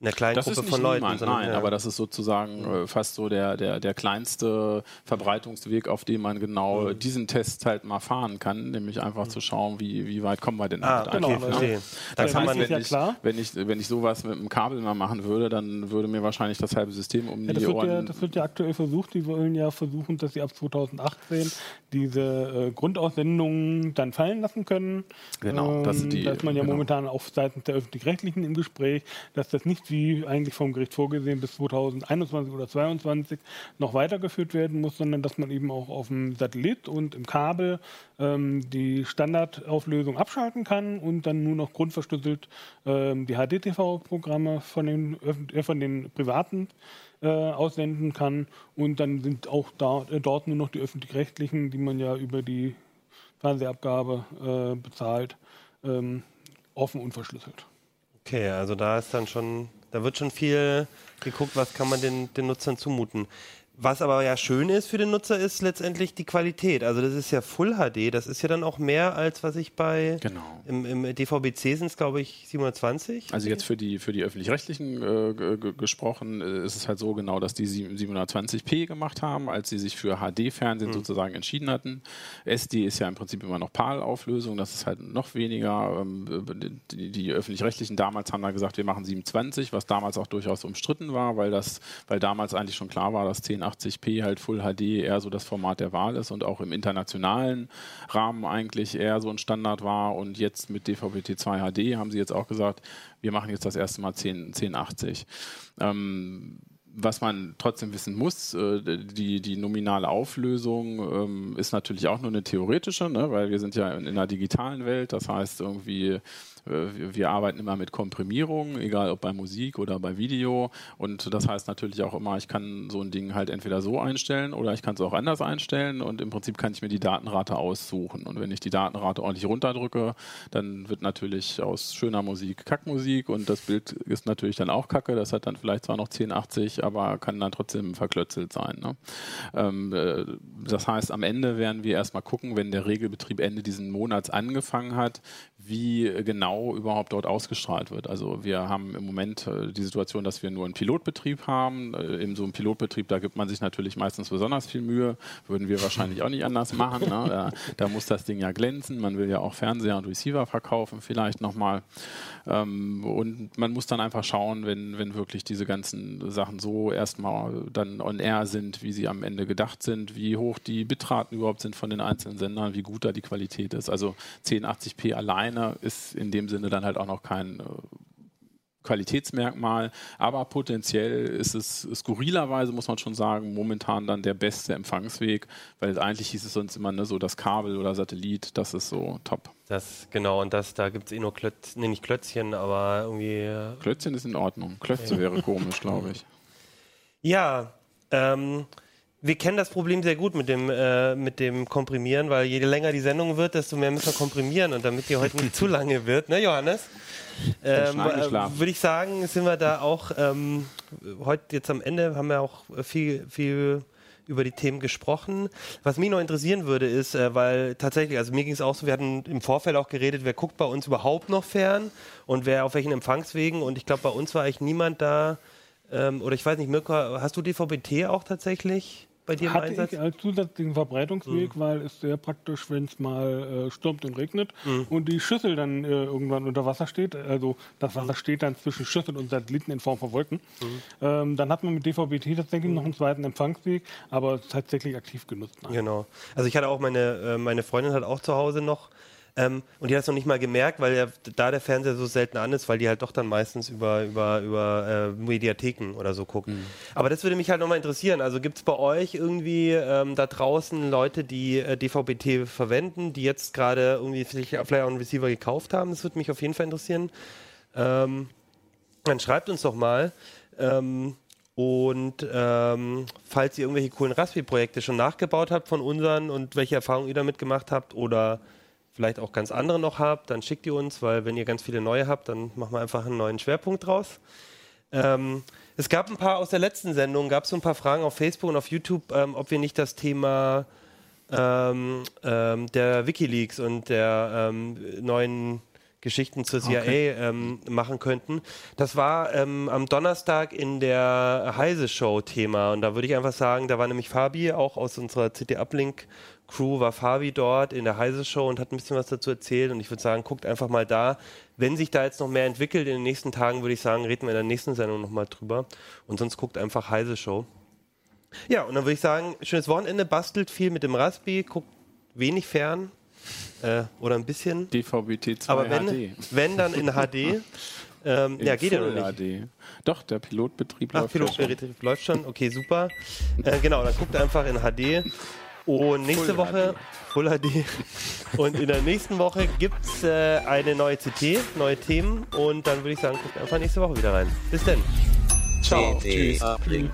einer kleinen Das ist Gruppe nicht von Leuten. niemand, sondern, nein, ja. aber das ist sozusagen äh, fast so der, der, der kleinste Verbreitungsweg, auf dem man genau Mhm. diesen Test halt mal fahren kann, nämlich einfach zu schauen, wie, wie weit kommen wir denn Ah, damit okay, einfach, ne? Das kann heißt, man, ist wenn, ja ich, klar. wenn, ich, wenn ich sowas mit einem Kabel mal machen würde, dann würde mir wahrscheinlich das halbe System um Ja, die das, wird ja, Ohren... das wird ja aktuell versucht. Die wollen ja versuchen, dass sie ab 2018 diese äh, Grundaussendungen dann fallen lassen können. Genau, das sind die- Da ist man ja genau. momentan auch seitens der Öffentlich-Rechtlichen im Gespräch, dass das nicht wie eigentlich vom Gericht vorgesehen bis 2021 oder 2022 noch weitergeführt werden muss, sondern dass man eben auch auf dem Satellit und im Kabel ähm, die Standardauflösung abschalten kann und dann nur noch grundverschlüsselt ähm, die HDTV-Programme von den, äh, von den privaten äh, aussenden kann. Und dann sind auch da, äh, dort nur noch die öffentlich-rechtlichen, die man ja über die Fernsehabgabe äh, bezahlt, ähm, offen und verschlüsselt. okay, also da ist dann schon, da wird schon viel geguckt, was kann man den, den Nutzern zumuten. Was aber ja schön ist für den Nutzer, ist letztendlich die Qualität. Also das ist ja Full HD, das ist ja dann auch mehr als was ich bei Genau. im, im DVB-C sind es glaube ich 720. Also jetzt für die, für die öffentlich-rechtlichen äh, gesprochen, äh, ist es halt so genau, dass die sieben- 720p gemacht haben, als sie sich für HD-Fernsehen sozusagen entschieden hatten. SD ist ja im Prinzip immer noch PAL-Auflösung, das ist halt noch weniger. Ähm, die, die öffentlich-rechtlichen damals haben da gesagt, wir machen 720, was damals auch durchaus umstritten war, weil das, weil damals eigentlich schon klar war, dass 1080p halt Full HD eher so das Format der Wahl ist und auch im internationalen Rahmen eigentlich eher so ein Standard war. Und jetzt mit DVB-T2 HD haben sie jetzt auch gesagt, wir machen jetzt das erste Mal 10, 1080. Ähm, was man trotzdem wissen muss, äh, die, die nominale Auflösung ähm, ist natürlich auch nur eine theoretische, ne? weil wir sind ja in, in einer digitalen Welt. Das heißt irgendwie, wir, arbeiten immer mit Komprimierung, egal ob bei Musik oder bei Video. Und das heißt natürlich auch immer, ich kann so ein Ding halt entweder so einstellen oder ich kann es auch anders einstellen. Und im Prinzip kann ich mir die Datenrate aussuchen. Und wenn ich die Datenrate ordentlich runterdrücke, dann wird natürlich aus schöner Musik Kackmusik und das Bild ist natürlich dann auch Kacke. Das hat dann vielleicht zwar noch 1080, aber kann dann trotzdem verklötzelt sein. Ne? Ähm, äh, das heißt, am Ende werden wir erstmal gucken, wenn der Regelbetrieb Ende diesen Monats angefangen hat, wie genau überhaupt dort ausgestrahlt wird. Also wir haben im Moment äh, die Situation, dass wir nur einen Pilotbetrieb haben. Äh, in so einem Pilotbetrieb, da gibt man sich natürlich meistens besonders viel Mühe. Würden wir wahrscheinlich auch nicht anders machen. Ne? Da, da muss das Ding ja glänzen. Man will ja auch Fernseher und Receiver verkaufen, vielleicht nochmal. Ähm, und man muss dann einfach schauen, wenn, wenn wirklich diese ganzen Sachen so erstmal dann on air sind, wie sie am Ende gedacht sind, wie hoch die Bitraten überhaupt sind von den einzelnen Sendern, wie gut da die Qualität ist. Also 1080p alleine ist in dem Sinne dann halt auch noch kein äh, Qualitätsmerkmal, aber potenziell ist es skurrilerweise, muss man schon sagen, momentan dann der beste Empfangsweg, weil eigentlich hieß es sonst immer ne, so das Kabel oder Satellit, das ist so top. Das, genau, und das, da gibt es eh nur Klötz, nee, nicht Klötzchen, aber irgendwie. äh, Klötzchen ist in Ordnung, Klötze wäre komisch, glaube ich. Ja, ähm, wir kennen das Problem sehr gut mit dem, äh, mit dem Komprimieren, weil je länger die Sendung wird, desto mehr müssen wir komprimieren. Und damit die heute nicht zu lange wird, ne, Johannes? Ähm, äh, Würde ich sagen, sind wir da auch ähm, heute jetzt am Ende, haben wir auch viel, viel über die Themen gesprochen. Was mich noch interessieren würde, ist, äh, weil tatsächlich, also mir ging es auch so, wir hatten im Vorfeld auch geredet, wer guckt bei uns überhaupt noch fern und wer auf welchen Empfangswegen. Und ich glaube, bei uns war eigentlich niemand da. Ähm, oder ich weiß nicht, Mirko, hast du DVB-T auch tatsächlich? Bei dir im Hatte Einsatz? ich als zusätzlichen Verbreitungsweg, Mhm. weil es sehr praktisch, wenn es mal äh, stürmt und regnet und die Schüssel dann äh, irgendwann unter Wasser steht. Also das Wasser steht dann zwischen Schüssel und Satelliten in Form von Wolken. Ähm, dann hat man mit DVB-T tatsächlich noch einen zweiten Empfangsweg, aber tatsächlich aktiv genutzt. Genau. Also ich hatte auch meine, äh, meine Freundin hat auch zu Hause noch ähm, und die hat es noch nicht mal gemerkt, weil ja da der Fernseher so selten an ist, weil die halt doch dann meistens über, über, über äh, Mediatheken oder so gucken. Aber das würde mich halt nochmal interessieren. Also gibt es bei euch irgendwie ähm, da draußen Leute, die äh, DVB-T verwenden, die jetzt gerade irgendwie vielleicht, vielleicht auch einen Receiver gekauft haben? Das würde mich auf jeden Fall interessieren. Ähm, dann schreibt uns doch mal. Ähm, und ähm, falls ihr irgendwelche coolen Raspberry-Projekte schon nachgebaut habt von unseren und welche Erfahrungen ihr damit gemacht habt oder vielleicht auch ganz andere noch habt, dann schickt ihr uns, weil wenn ihr ganz viele neue habt, dann machen wir einfach einen neuen Schwerpunkt draus. Ähm, es gab ein paar aus der letzten Sendung, gab es so ein paar Fragen auf Facebook und auf YouTube, ähm, ob wir nicht das Thema ähm, ähm, der WikiLeaks und der ähm, neuen Geschichten zur CIA ähm, machen könnten. Das war am Donnerstag in der Heise-Show Thema und da würde ich einfach sagen, da war nämlich Fabi, auch aus unserer CT-Uplink-Crew, war Fabi dort in der Heise-Show und hat ein bisschen was dazu erzählt und ich würde sagen, guckt einfach mal da. Wenn sich da jetzt noch mehr entwickelt in den nächsten Tagen, würde ich sagen, reden wir in der nächsten Sendung nochmal drüber und sonst guckt einfach Heise-Show. Ja, und dann würde ich sagen, schönes Wochenende, bastelt viel mit dem Raspi, guckt wenig fern äh, oder ein bisschen. DVB-T2 Aber wenn, HD. wenn dann in HD. Ähm, ja, geht ja noch nicht. HD. Doch, der Pilotbetrieb Ach, läuft ja schon. Pilotbetrieb läuft schon. Okay, super. Äh, genau, dann guckt einfach in HD. Und nächste Full Woche Full HD. Und in der nächsten Woche gibt es äh, eine neue CT, neue Themen. Und dann würde ich sagen, guckt einfach nächste Woche wieder rein. Bis dann. Ciao. Uplink.